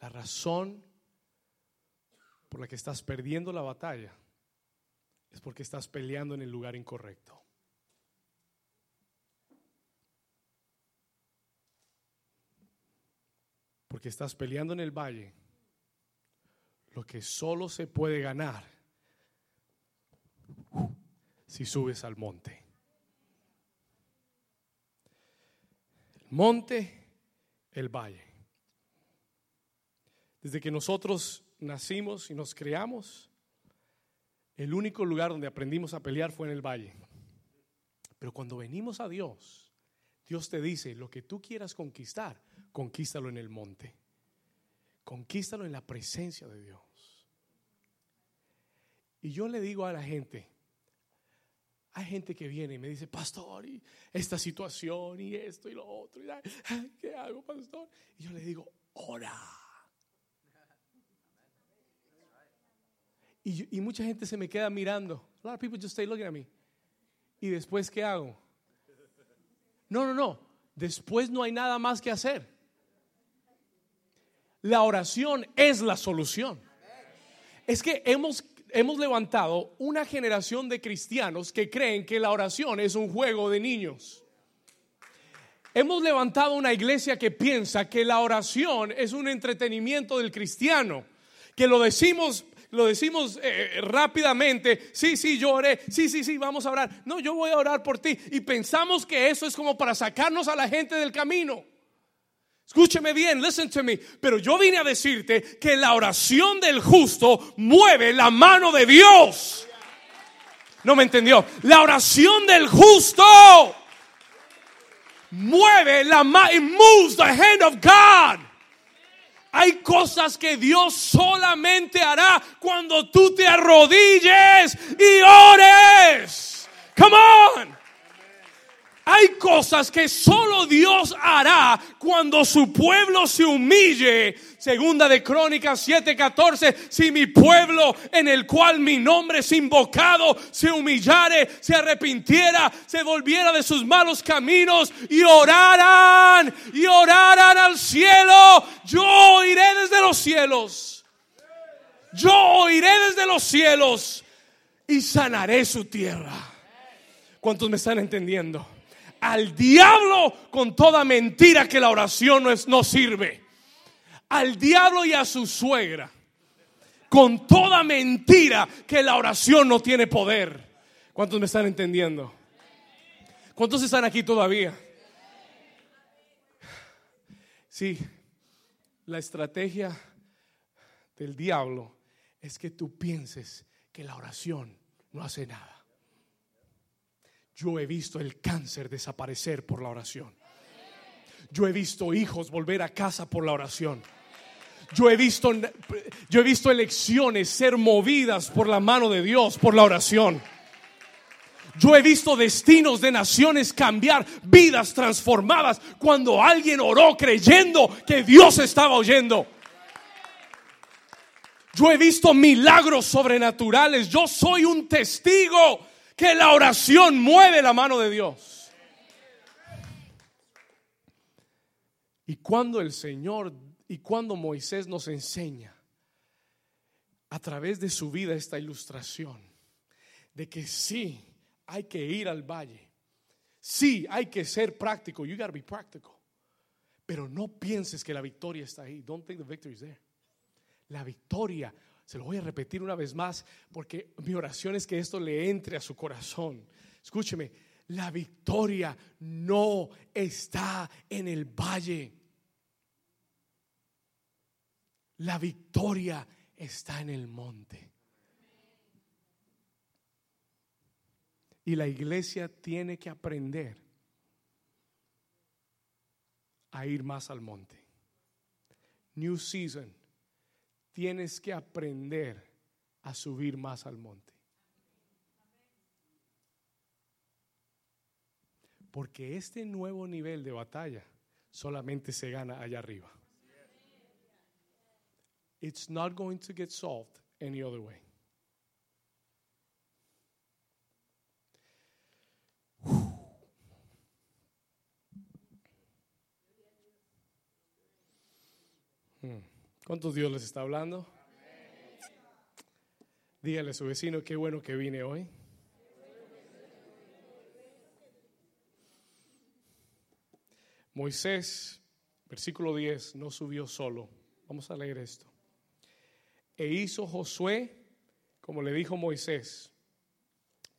la razón por la que estás perdiendo la batalla es porque estás peleando en el lugar incorrecto. Porque estás peleando en el valle lo que solo se puede ganar si subes al monte. El monte el valle. Desde que nosotros nacimos y nos creamos, el único lugar donde aprendimos a pelear fue en el valle. Pero cuando venimos a Dios, Dios te dice, lo que tú quieras conquistar, conquístalo en el monte. Conquístalo en la presencia de Dios. Y yo le digo a la gente, hay gente que viene y me dice, pastor, y esta situación y esto y lo otro. Y, ¿Qué hago, pastor? Y yo le digo, ora. Y, mucha gente se me queda mirando. A lot of people just stay looking at me. ¿Y después qué hago? No, no, no. Después no hay nada más que hacer. La oración es la solución. Es que hemos hemos levantado una generación de cristianos que creen que la oración es un juego de niños. Hemos levantado una iglesia que piensa que la oración es un entretenimiento del cristiano, que lo decimos lo decimos eh, rápidamente, sí, sí, yo oré, sí, sí, sí, vamos a orar. No, yo voy a orar por ti. Y pensamos que eso es como para sacarnos a la gente del camino. Escúcheme bien, listen to me. Pero yo vine a decirte que la oración del justo mueve la mano de Dios. No me entendió. La oración del justo mueve la mano. It moves the hand of God. Hay cosas que Dios solamente hará cuando tú te arrodilles y ores. Come on. Hay cosas que solo Dios hará cuando su pueblo se humille. Segunda de Crónicas 7:14, si mi pueblo en el cual mi nombre es invocado se humillare, se arrepintiera, se volviera de sus malos caminos y oraran, y oraran al cielo, yo oiré desde los cielos. Yo oiré desde los cielos y sanaré su tierra. ¿Cuántos me están entendiendo? Al diablo con toda mentira que la oración no, es, no sirve. Al diablo y a su suegra con toda mentira que la oración no tiene poder. ¿Cuántos me están entendiendo? ¿Cuántos están aquí todavía? Sí, la estrategia del diablo es que tú pienses que la oración no hace nada. Yo he visto el cáncer desaparecer por la oración. Yo he visto hijos volver a casa por la oración. Yo he visto yo he visto elecciones ser movidas por la mano de Dios, por la oración. Yo he visto destinos de naciones cambiar, vidas transformadas cuando alguien oró creyendo que Dios estaba oyendo. Yo he visto milagros sobrenaturales. Yo soy un testigo que la oración mueve la mano de Dios. Y cuando el Señor y cuando Moisés nos enseña a través de su vida esta ilustración de que sí hay que ir al valle, sí hay que ser práctico, you gotta be practical, pero no pienses que la victoria está ahí. Don't think the victory is there. La victoria, se lo voy a repetir una vez más porque mi oración es que esto le entre a su corazón. Escúcheme, la victoria no está en el valle. La victoria está en el monte. Y la iglesia tiene que aprender a ir más al monte. New season tienes que aprender a subir más al monte. Porque este nuevo nivel de batalla solamente se gana allá arriba. It's not going to get solved any other way. ¿Cuántos Dios les está hablando? Dígale a su vecino, qué bueno que vine hoy. Moisés, versículo 10, no subió solo. Vamos a leer esto. E hizo Josué, como le dijo Moisés,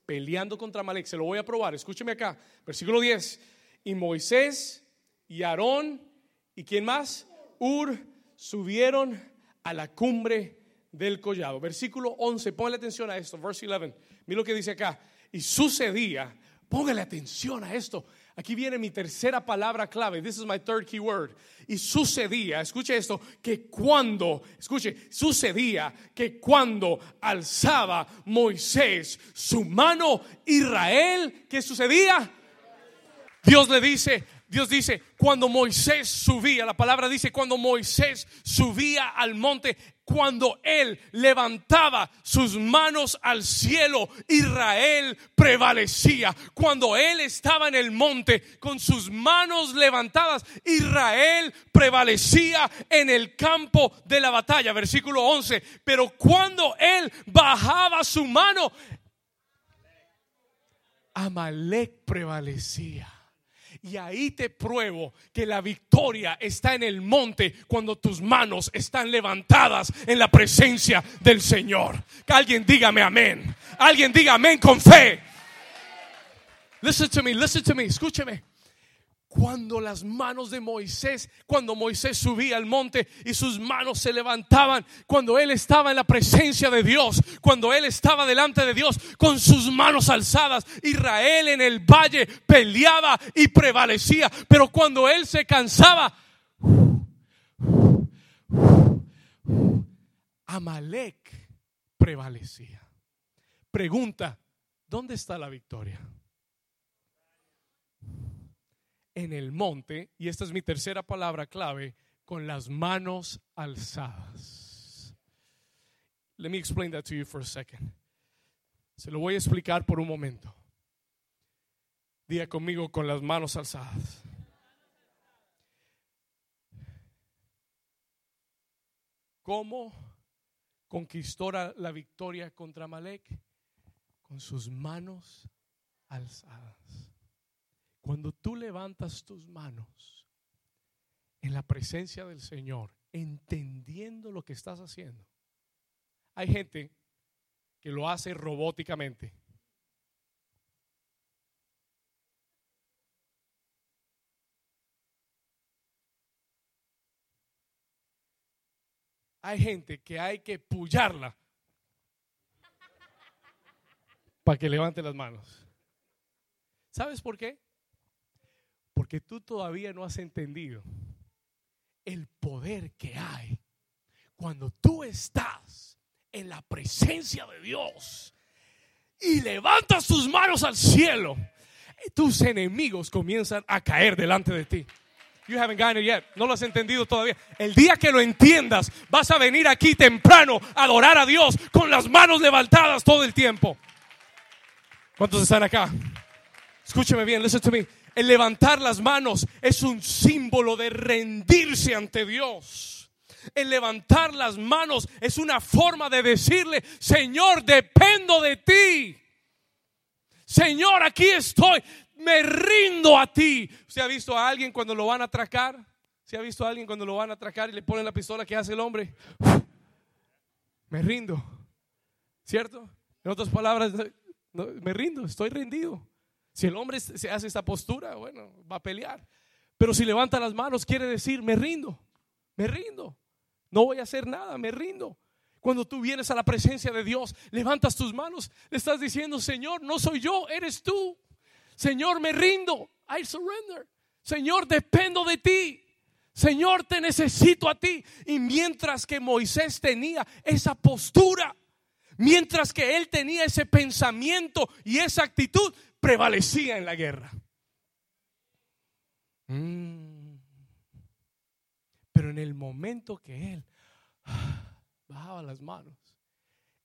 peleando contra Malek. Se lo voy a probar, escúcheme acá. Versículo 10. Y Moisés y Aarón, ¿y quién más? Ur subieron a la cumbre del collado. Versículo 11, póngale atención a esto, verse 11. Mira lo que dice acá. Y sucedía, póngale atención a esto. Aquí viene mi tercera palabra clave. This is my third key word. Y sucedía, escuche esto, que cuando, escuche, sucedía que cuando alzaba Moisés su mano, Israel, ¿qué sucedía? Dios le dice, Dios dice, cuando Moisés subía, la palabra dice, cuando Moisés subía al monte, cuando él levantaba sus manos al cielo, Israel prevalecía. Cuando él estaba en el monte con sus manos levantadas, Israel prevalecía en el campo de la batalla. Versículo 11. Pero cuando él bajaba su mano, Amalek prevalecía. Y ahí te pruebo que la victoria está en el monte cuando tus manos están levantadas en la presencia del Señor. Que alguien dígame amén. Alguien diga amén con fe. Listen to me, listen to me, escúcheme cuando las manos de Moisés, cuando Moisés subía al monte y sus manos se levantaban, cuando él estaba en la presencia de Dios, cuando él estaba delante de Dios con sus manos alzadas, Israel en el valle peleaba y prevalecía, pero cuando él se cansaba, Amalek prevalecía. Pregunta, ¿dónde está la victoria? En el monte, y esta es mi tercera palabra clave, con las manos alzadas. Let me explain that to you for a second. Se lo voy a explicar por un momento. Diga conmigo con las manos alzadas. ¿Cómo conquistó la victoria contra Malek? Con sus manos alzadas. Cuando tú levantas tus manos en la presencia del Señor, entendiendo lo que estás haciendo, hay gente que lo hace robóticamente. Hay gente que hay que pullarla para que levante las manos. ¿Sabes por qué? Porque tú todavía no has entendido el poder que hay cuando tú estás en la presencia de Dios y levantas tus manos al cielo, tus enemigos comienzan a caer delante de ti. You haven't gotten it yet. No lo has entendido todavía. El día que lo entiendas, vas a venir aquí temprano a adorar a Dios con las manos levantadas todo el tiempo. ¿Cuántos están acá? Escúcheme bien, listen to me. El levantar las manos es un símbolo de rendirse ante Dios. El levantar las manos es una forma de decirle, Señor, dependo de ti. Señor, aquí estoy me rindo a ti. ¿Usted ha visto a alguien cuando lo van a atracar? ¿Se ha visto a alguien cuando lo van a atracar y le ponen la pistola que hace el hombre? Me rindo. ¿Cierto? En otras palabras, me rindo, estoy rendido. Si el hombre se hace esta postura, bueno, va a pelear. Pero si levanta las manos, quiere decir, me rindo, me rindo. No voy a hacer nada, me rindo. Cuando tú vienes a la presencia de Dios, levantas tus manos, le estás diciendo, Señor, no soy yo, eres tú. Señor, me rindo. I surrender. Señor, dependo de ti. Señor, te necesito a ti. Y mientras que Moisés tenía esa postura, mientras que él tenía ese pensamiento y esa actitud, prevalecía en la guerra. Mm. Pero en el momento que él *sighs* bajaba las manos,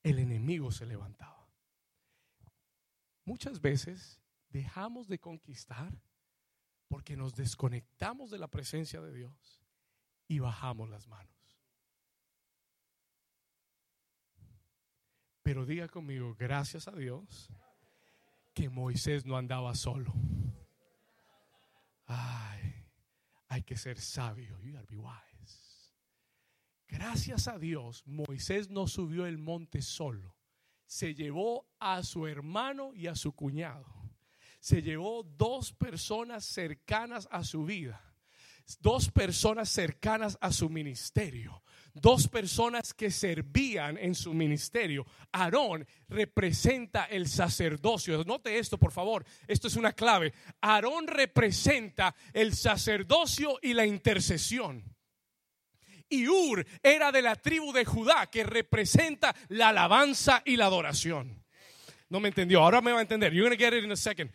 el enemigo se levantaba. Muchas veces dejamos de conquistar porque nos desconectamos de la presencia de Dios y bajamos las manos. Pero diga conmigo, gracias a Dios, que Moisés no andaba solo. Ay, hay que ser sabio. Gracias a Dios, Moisés no subió el monte solo. Se llevó a su hermano y a su cuñado se llevó dos personas cercanas a su vida, dos personas cercanas a su ministerio, dos personas que servían en su ministerio. Aarón representa el sacerdocio. Note esto, por favor. Esto es una clave. Aarón representa el sacerdocio y la intercesión. Y Ur era de la tribu de Judá, que representa la alabanza y la adoración. No me entendió. Ahora me va a entender. You're going to get it in a second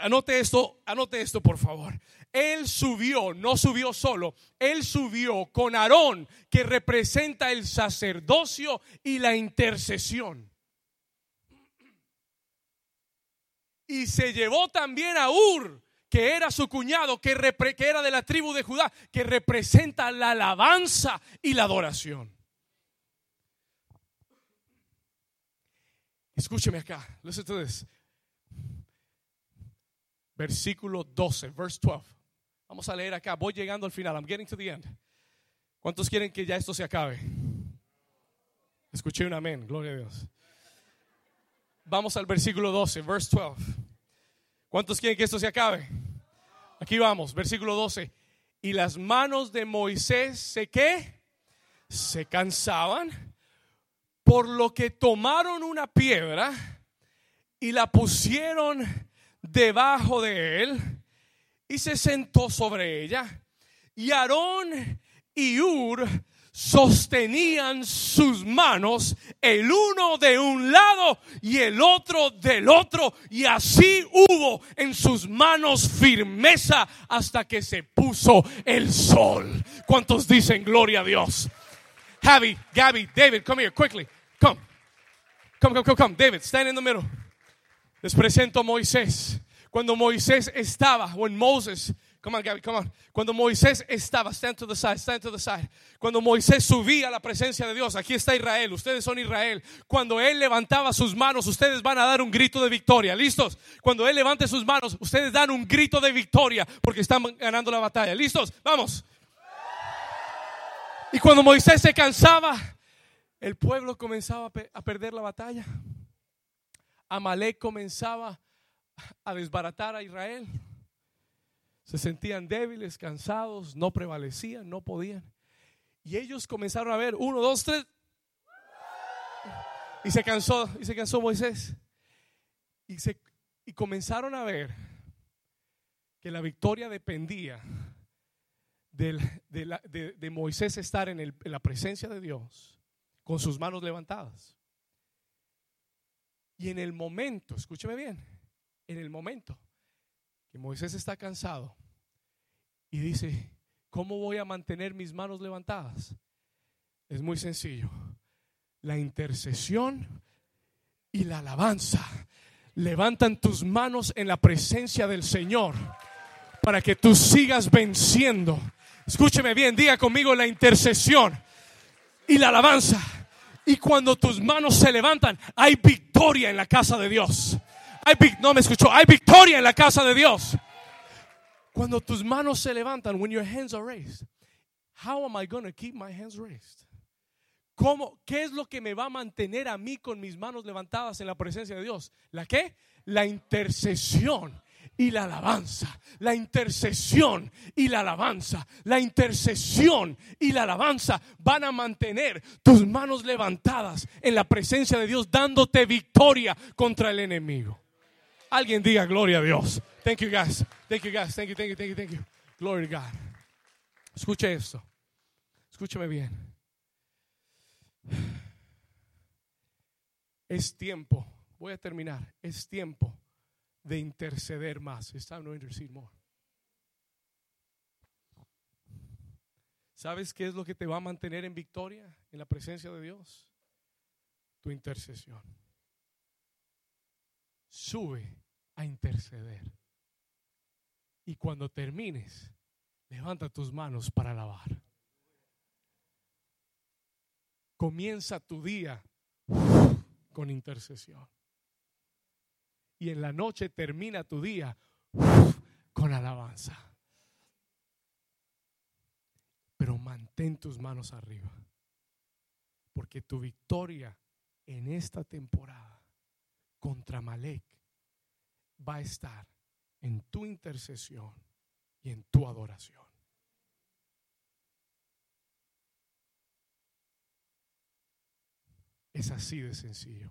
anote esto, anote esto por favor. Él subió, no subió solo, él subió con Aarón, que representa el sacerdocio y la intercesión. Y se llevó también a Ur, que era su cuñado, que, que era de la tribu de Judá, que representa la alabanza y la adoración. Escúcheme acá, listen to versículo 12, verse 12. Vamos a leer acá, voy llegando al final, I'm getting to the end. ¿Cuántos quieren que ya esto se acabe? Escuché un amén, gloria a Dios. Vamos al versículo 12, verse 12. ¿Cuántos quieren que esto se acabe? Aquí vamos, versículo 12. Y las manos de Moisés se qué? Se cansaban, por lo que tomaron una piedra y la pusieron debajo de él y se sentó sobre ella. Y Aarón y Ur sostenían sus manos, el uno de un lado y el otro del otro, y así hubo en sus manos firmeza hasta que se puso el sol. ¿Cuántos dicen gloria a Dios? Javi, Gabby, David, come here quickly. Come. Come, come, come, come. David, stand in the middle. Les presento a Moisés. Cuando Moisés estaba, when Moses Come on, Gabby, come on. Cuando Moisés estaba, stand to the side, stand to the side. Cuando Moisés subía a la presencia de Dios, aquí está Israel, ustedes son Israel. Cuando él levantaba sus manos, ustedes van a dar un grito de victoria. ¿Listos? Cuando él levante sus manos, ustedes dan un grito de victoria porque están ganando la batalla. ¿Listos? Vamos. Y cuando Moisés se cansaba, el pueblo comenzaba a perder la batalla. Amalek comenzaba a desbaratar a Israel. Se sentían débiles, cansados, no prevalecían, no podían. Y ellos comenzaron a ver, uno, dos, tres. Y se cansó, y se cansó Moisés. Y, se, y comenzaron a ver que la victoria dependía de, Moisés estar en, en la presencia de Dios con sus manos levantadas. Y en el momento, escúcheme bien, en el momento que Moisés está cansado y dice, ¿cómo voy a mantener mis manos levantadas? Es muy sencillo. La intercesión y la alabanza levantan tus manos en la presencia del Señor para que tú sigas venciendo. Escúcheme bien, diga conmigo la intercesión y la alabanza. Y cuando tus manos se levantan, hay victoria en la casa de Dios. Hay, no me escuchó, hay victoria en la casa de Dios. Cuando tus manos se levantan, when your hands are raised, how am I going to keep my hands raised? ¿Cómo, ¿Qué es lo que me va a mantener a mí con mis manos levantadas en la presencia de Dios? ¿La qué? La intercesión y la alabanza. La intercesión y la alabanza. La intercesión y la alabanza van a mantener tus manos levantadas en la presencia de Dios, dándote victoria contra el enemigo. Alguien diga gloria a Dios. Thank you guys. Thank you guys. Thank you, thank you, thank you, thank you. Glory to God. Escuche esto. Escúcheme bien. Es tiempo. Voy a terminar. Es tiempo de interceder más. It's intercede more. ¿Sabes qué es lo que te va a mantener en victoria en la presencia de Dios? Tu intercesión. Sube a interceder. Y cuando termines, levanta tus manos para alabar. Comienza tu día con intercesión y en la noche termina tu día con alabanza. Pero mantén tus manos arriba, porque tu victoria en esta temporada contra Malek va a estar en tu intercesión y en tu adoración. Es así de sencillo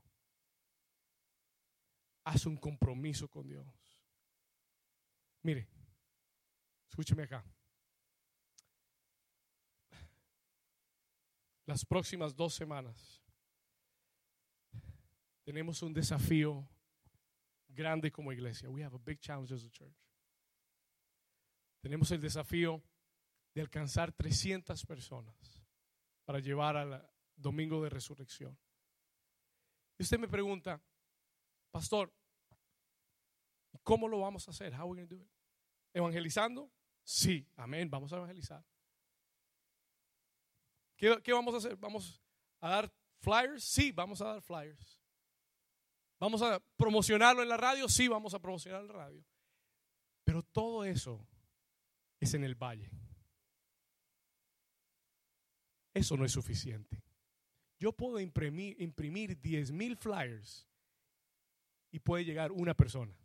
haz un compromiso con Dios. Mire, escúcheme acá. Las próximas dos semanas tenemos un desafío grande como iglesia. We have a big challenge as a church. Tenemos el desafío de alcanzar 300 personas para llevar al domingo de resurrección. Y usted me pregunta, pastor, ¿Cómo lo vamos a hacer? How we do it? ¿Evangelizando? Sí, amén, vamos a evangelizar. ¿Qué, ¿Qué, vamos a hacer? ¿Vamos a dar flyers? Sí, vamos a dar flyers. ¿Vamos a promocionarlo en la radio? Sí, vamos a promocionar la radio. Pero todo eso es en el valle. Eso no es suficiente. Yo puedo imprimir, imprimir 10 mil flyers y puede llegar una persona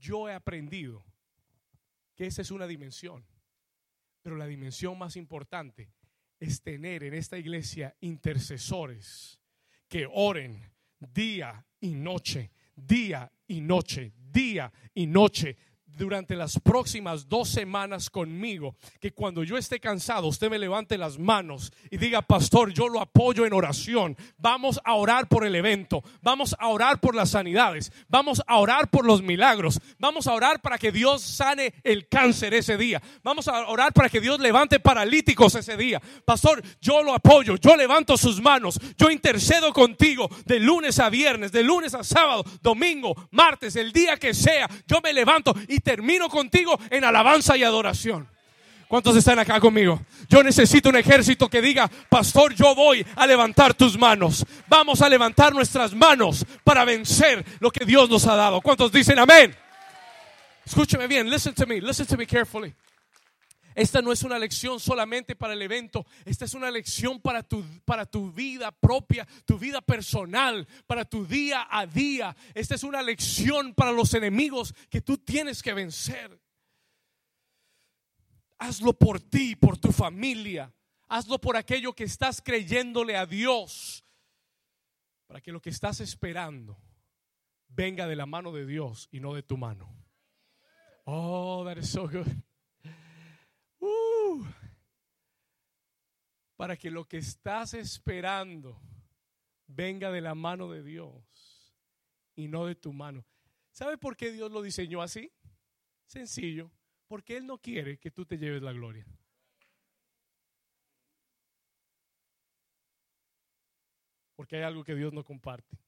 yo he aprendido que esa es una dimensión, pero la dimensión más importante es tener en esta iglesia intercesores que oren día y noche, día y noche, día y noche durante las próximas dos semanas conmigo, que cuando yo esté cansado, usted me levante las manos y diga, pastor, yo lo apoyo en oración. Vamos a orar por el evento, vamos a orar por las sanidades, vamos a orar por los milagros, vamos a orar para que Dios sane el cáncer ese día, vamos a orar para que Dios levante paralíticos ese día. Pastor, yo lo apoyo, yo levanto sus manos, yo intercedo contigo de lunes a viernes, de lunes a sábado, domingo, martes, el día que sea, yo me levanto y te termino contigo en alabanza y adoración. ¿Cuántos están acá conmigo? Yo necesito un ejército que diga, pastor, yo voy a levantar tus manos. Vamos a levantar nuestras manos para vencer lo que Dios nos ha dado. ¿Cuántos dicen amén? Escúcheme bien, listen to me, listen to me carefully. Esta no es una lección solamente para el evento, esta es una lección para tu, para tu vida propia, tu vida personal, para tu día a día. Esta es una lección para los enemigos que tú tienes que vencer. Hazlo por ti, por tu familia. Hazlo por aquello que estás creyéndole a Dios. Para que lo que estás esperando venga de la mano de Dios y no de tu mano. Oh, that is so good. Para que lo que estás esperando venga de la mano de Dios y no de tu mano. ¿Sabe por qué Dios lo diseñó así? Sencillo porque Él no quiere que tú te lleves la gloria. Porque hay algo que Dios no comparte.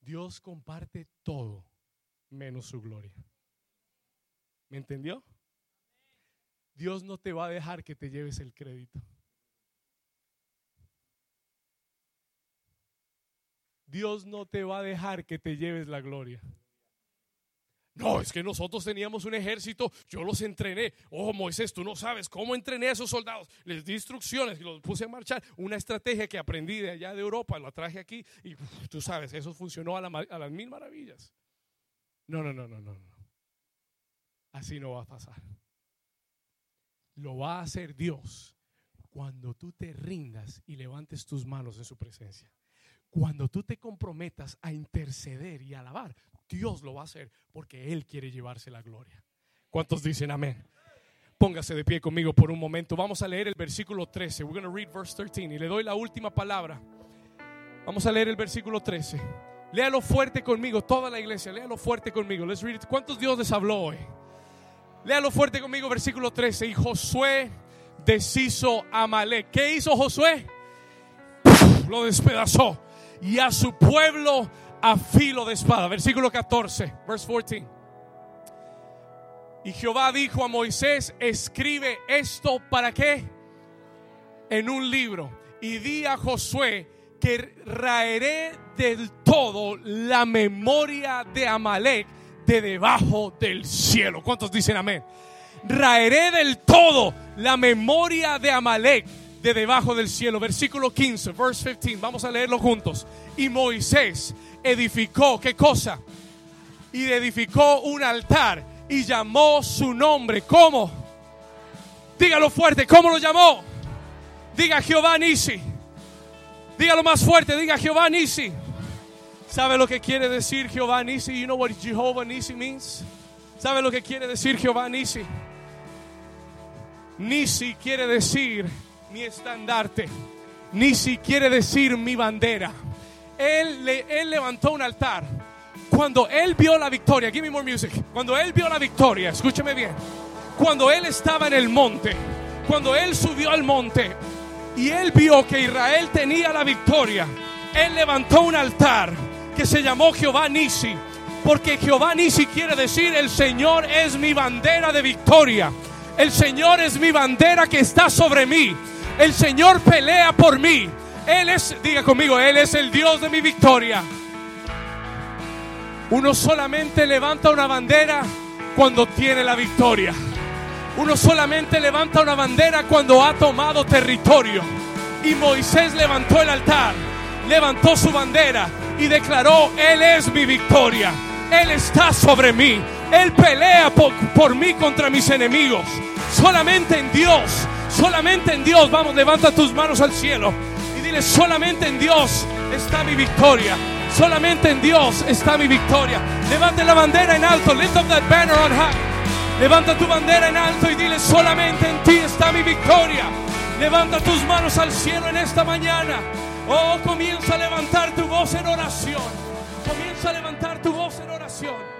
Dios comparte todo menos su gloria. ¿Me entendió? Dios no te va a dejar que te lleves el crédito. Dios no te va a dejar que te lleves la gloria. No, es que nosotros teníamos un ejército, yo los entrené. Oh, Moisés, tú no sabes cómo entrené a esos soldados. Les di instrucciones y los puse a marchar. Una estrategia que aprendí de allá de Europa, la traje aquí y tú sabes, eso funcionó a, las mil maravillas. No, no, no, no, no, no. Así no va a pasar. Lo va a hacer Dios cuando tú te rindas y levantes tus manos en su presencia. Cuando tú te comprometas a interceder y alabar, Dios lo va a hacer porque Él quiere llevarse la gloria. ¿Cuántos dicen amén? Póngase de pie conmigo por un momento. Vamos a leer el versículo 13. We're going to read verse 13 y le doy la última palabra. Vamos a leer el versículo 13. Léalo fuerte conmigo, toda la iglesia. Léalo fuerte conmigo. Let's read ¿Cuántos Dios les habló hoy? Léalo fuerte conmigo, versículo 13. Y Josué deshizo a Amalek. ¿Qué hizo Josué? Lo despedazó. Y a su pueblo a filo de espada. Versículo 14, verse 14. Y Jehová dijo a Moisés, escribe esto para qué? En un libro. Y di a Josué que raeré del todo la memoria de Amalek de debajo del cielo. ¿Cuántos dicen amén? Raeré del todo la memoria de Amalek de debajo del cielo. Versículo 15, verse 15. Vamos a leerlo juntos. Y Moisés edificó, ¿qué cosa? Y edificó un altar y llamó su nombre. ¿Cómo? Dígalo fuerte, ¿cómo lo llamó? Diga Jehová Nisi. Dígalo más fuerte, diga Jehová Nisi. ¿Sabe lo que quiere decir Jehová Nisi? You know what Jehovah Nisi means? ¿Sabe lo que quiere decir Jehová Nisi? Nisi quiere decir mi estandarte. Nisi quiere decir mi bandera él, él levantó un altar. Cuando él vio la victoria, give me more music. Cuando él vio la victoria, escúcheme bien. Cuando él estaba en el monte, cuando él subió al monte y él vio que Israel tenía la victoria, él levantó un altar que se llamó Jehová Nisi. Porque Jehová Nisi quiere decir: El Señor es mi bandera de victoria. El Señor es mi bandera que está sobre mí. El Señor pelea por mí. Él es, diga conmigo, Él es el Dios de mi victoria. Uno solamente levanta una bandera cuando tiene la victoria. Uno solamente levanta una bandera cuando ha tomado territorio. Y Moisés levantó el altar, levantó su bandera y declaró, Él es mi victoria. Él está sobre mí. Él pelea por, por mí contra mis enemigos. Solamente en Dios, solamente en Dios. Vamos, levanta tus manos al cielo solamente en Dios está mi victoria. Solamente en Dios está mi victoria. Levante la bandera en alto. Lift up that banner on high. Levanta tu bandera en alto y dile, solamente en ti está mi victoria. Levanta tus manos al cielo en esta mañana. Oh, comienza a levantar tu voz en oración. Comienza a levantar tu voz en oración.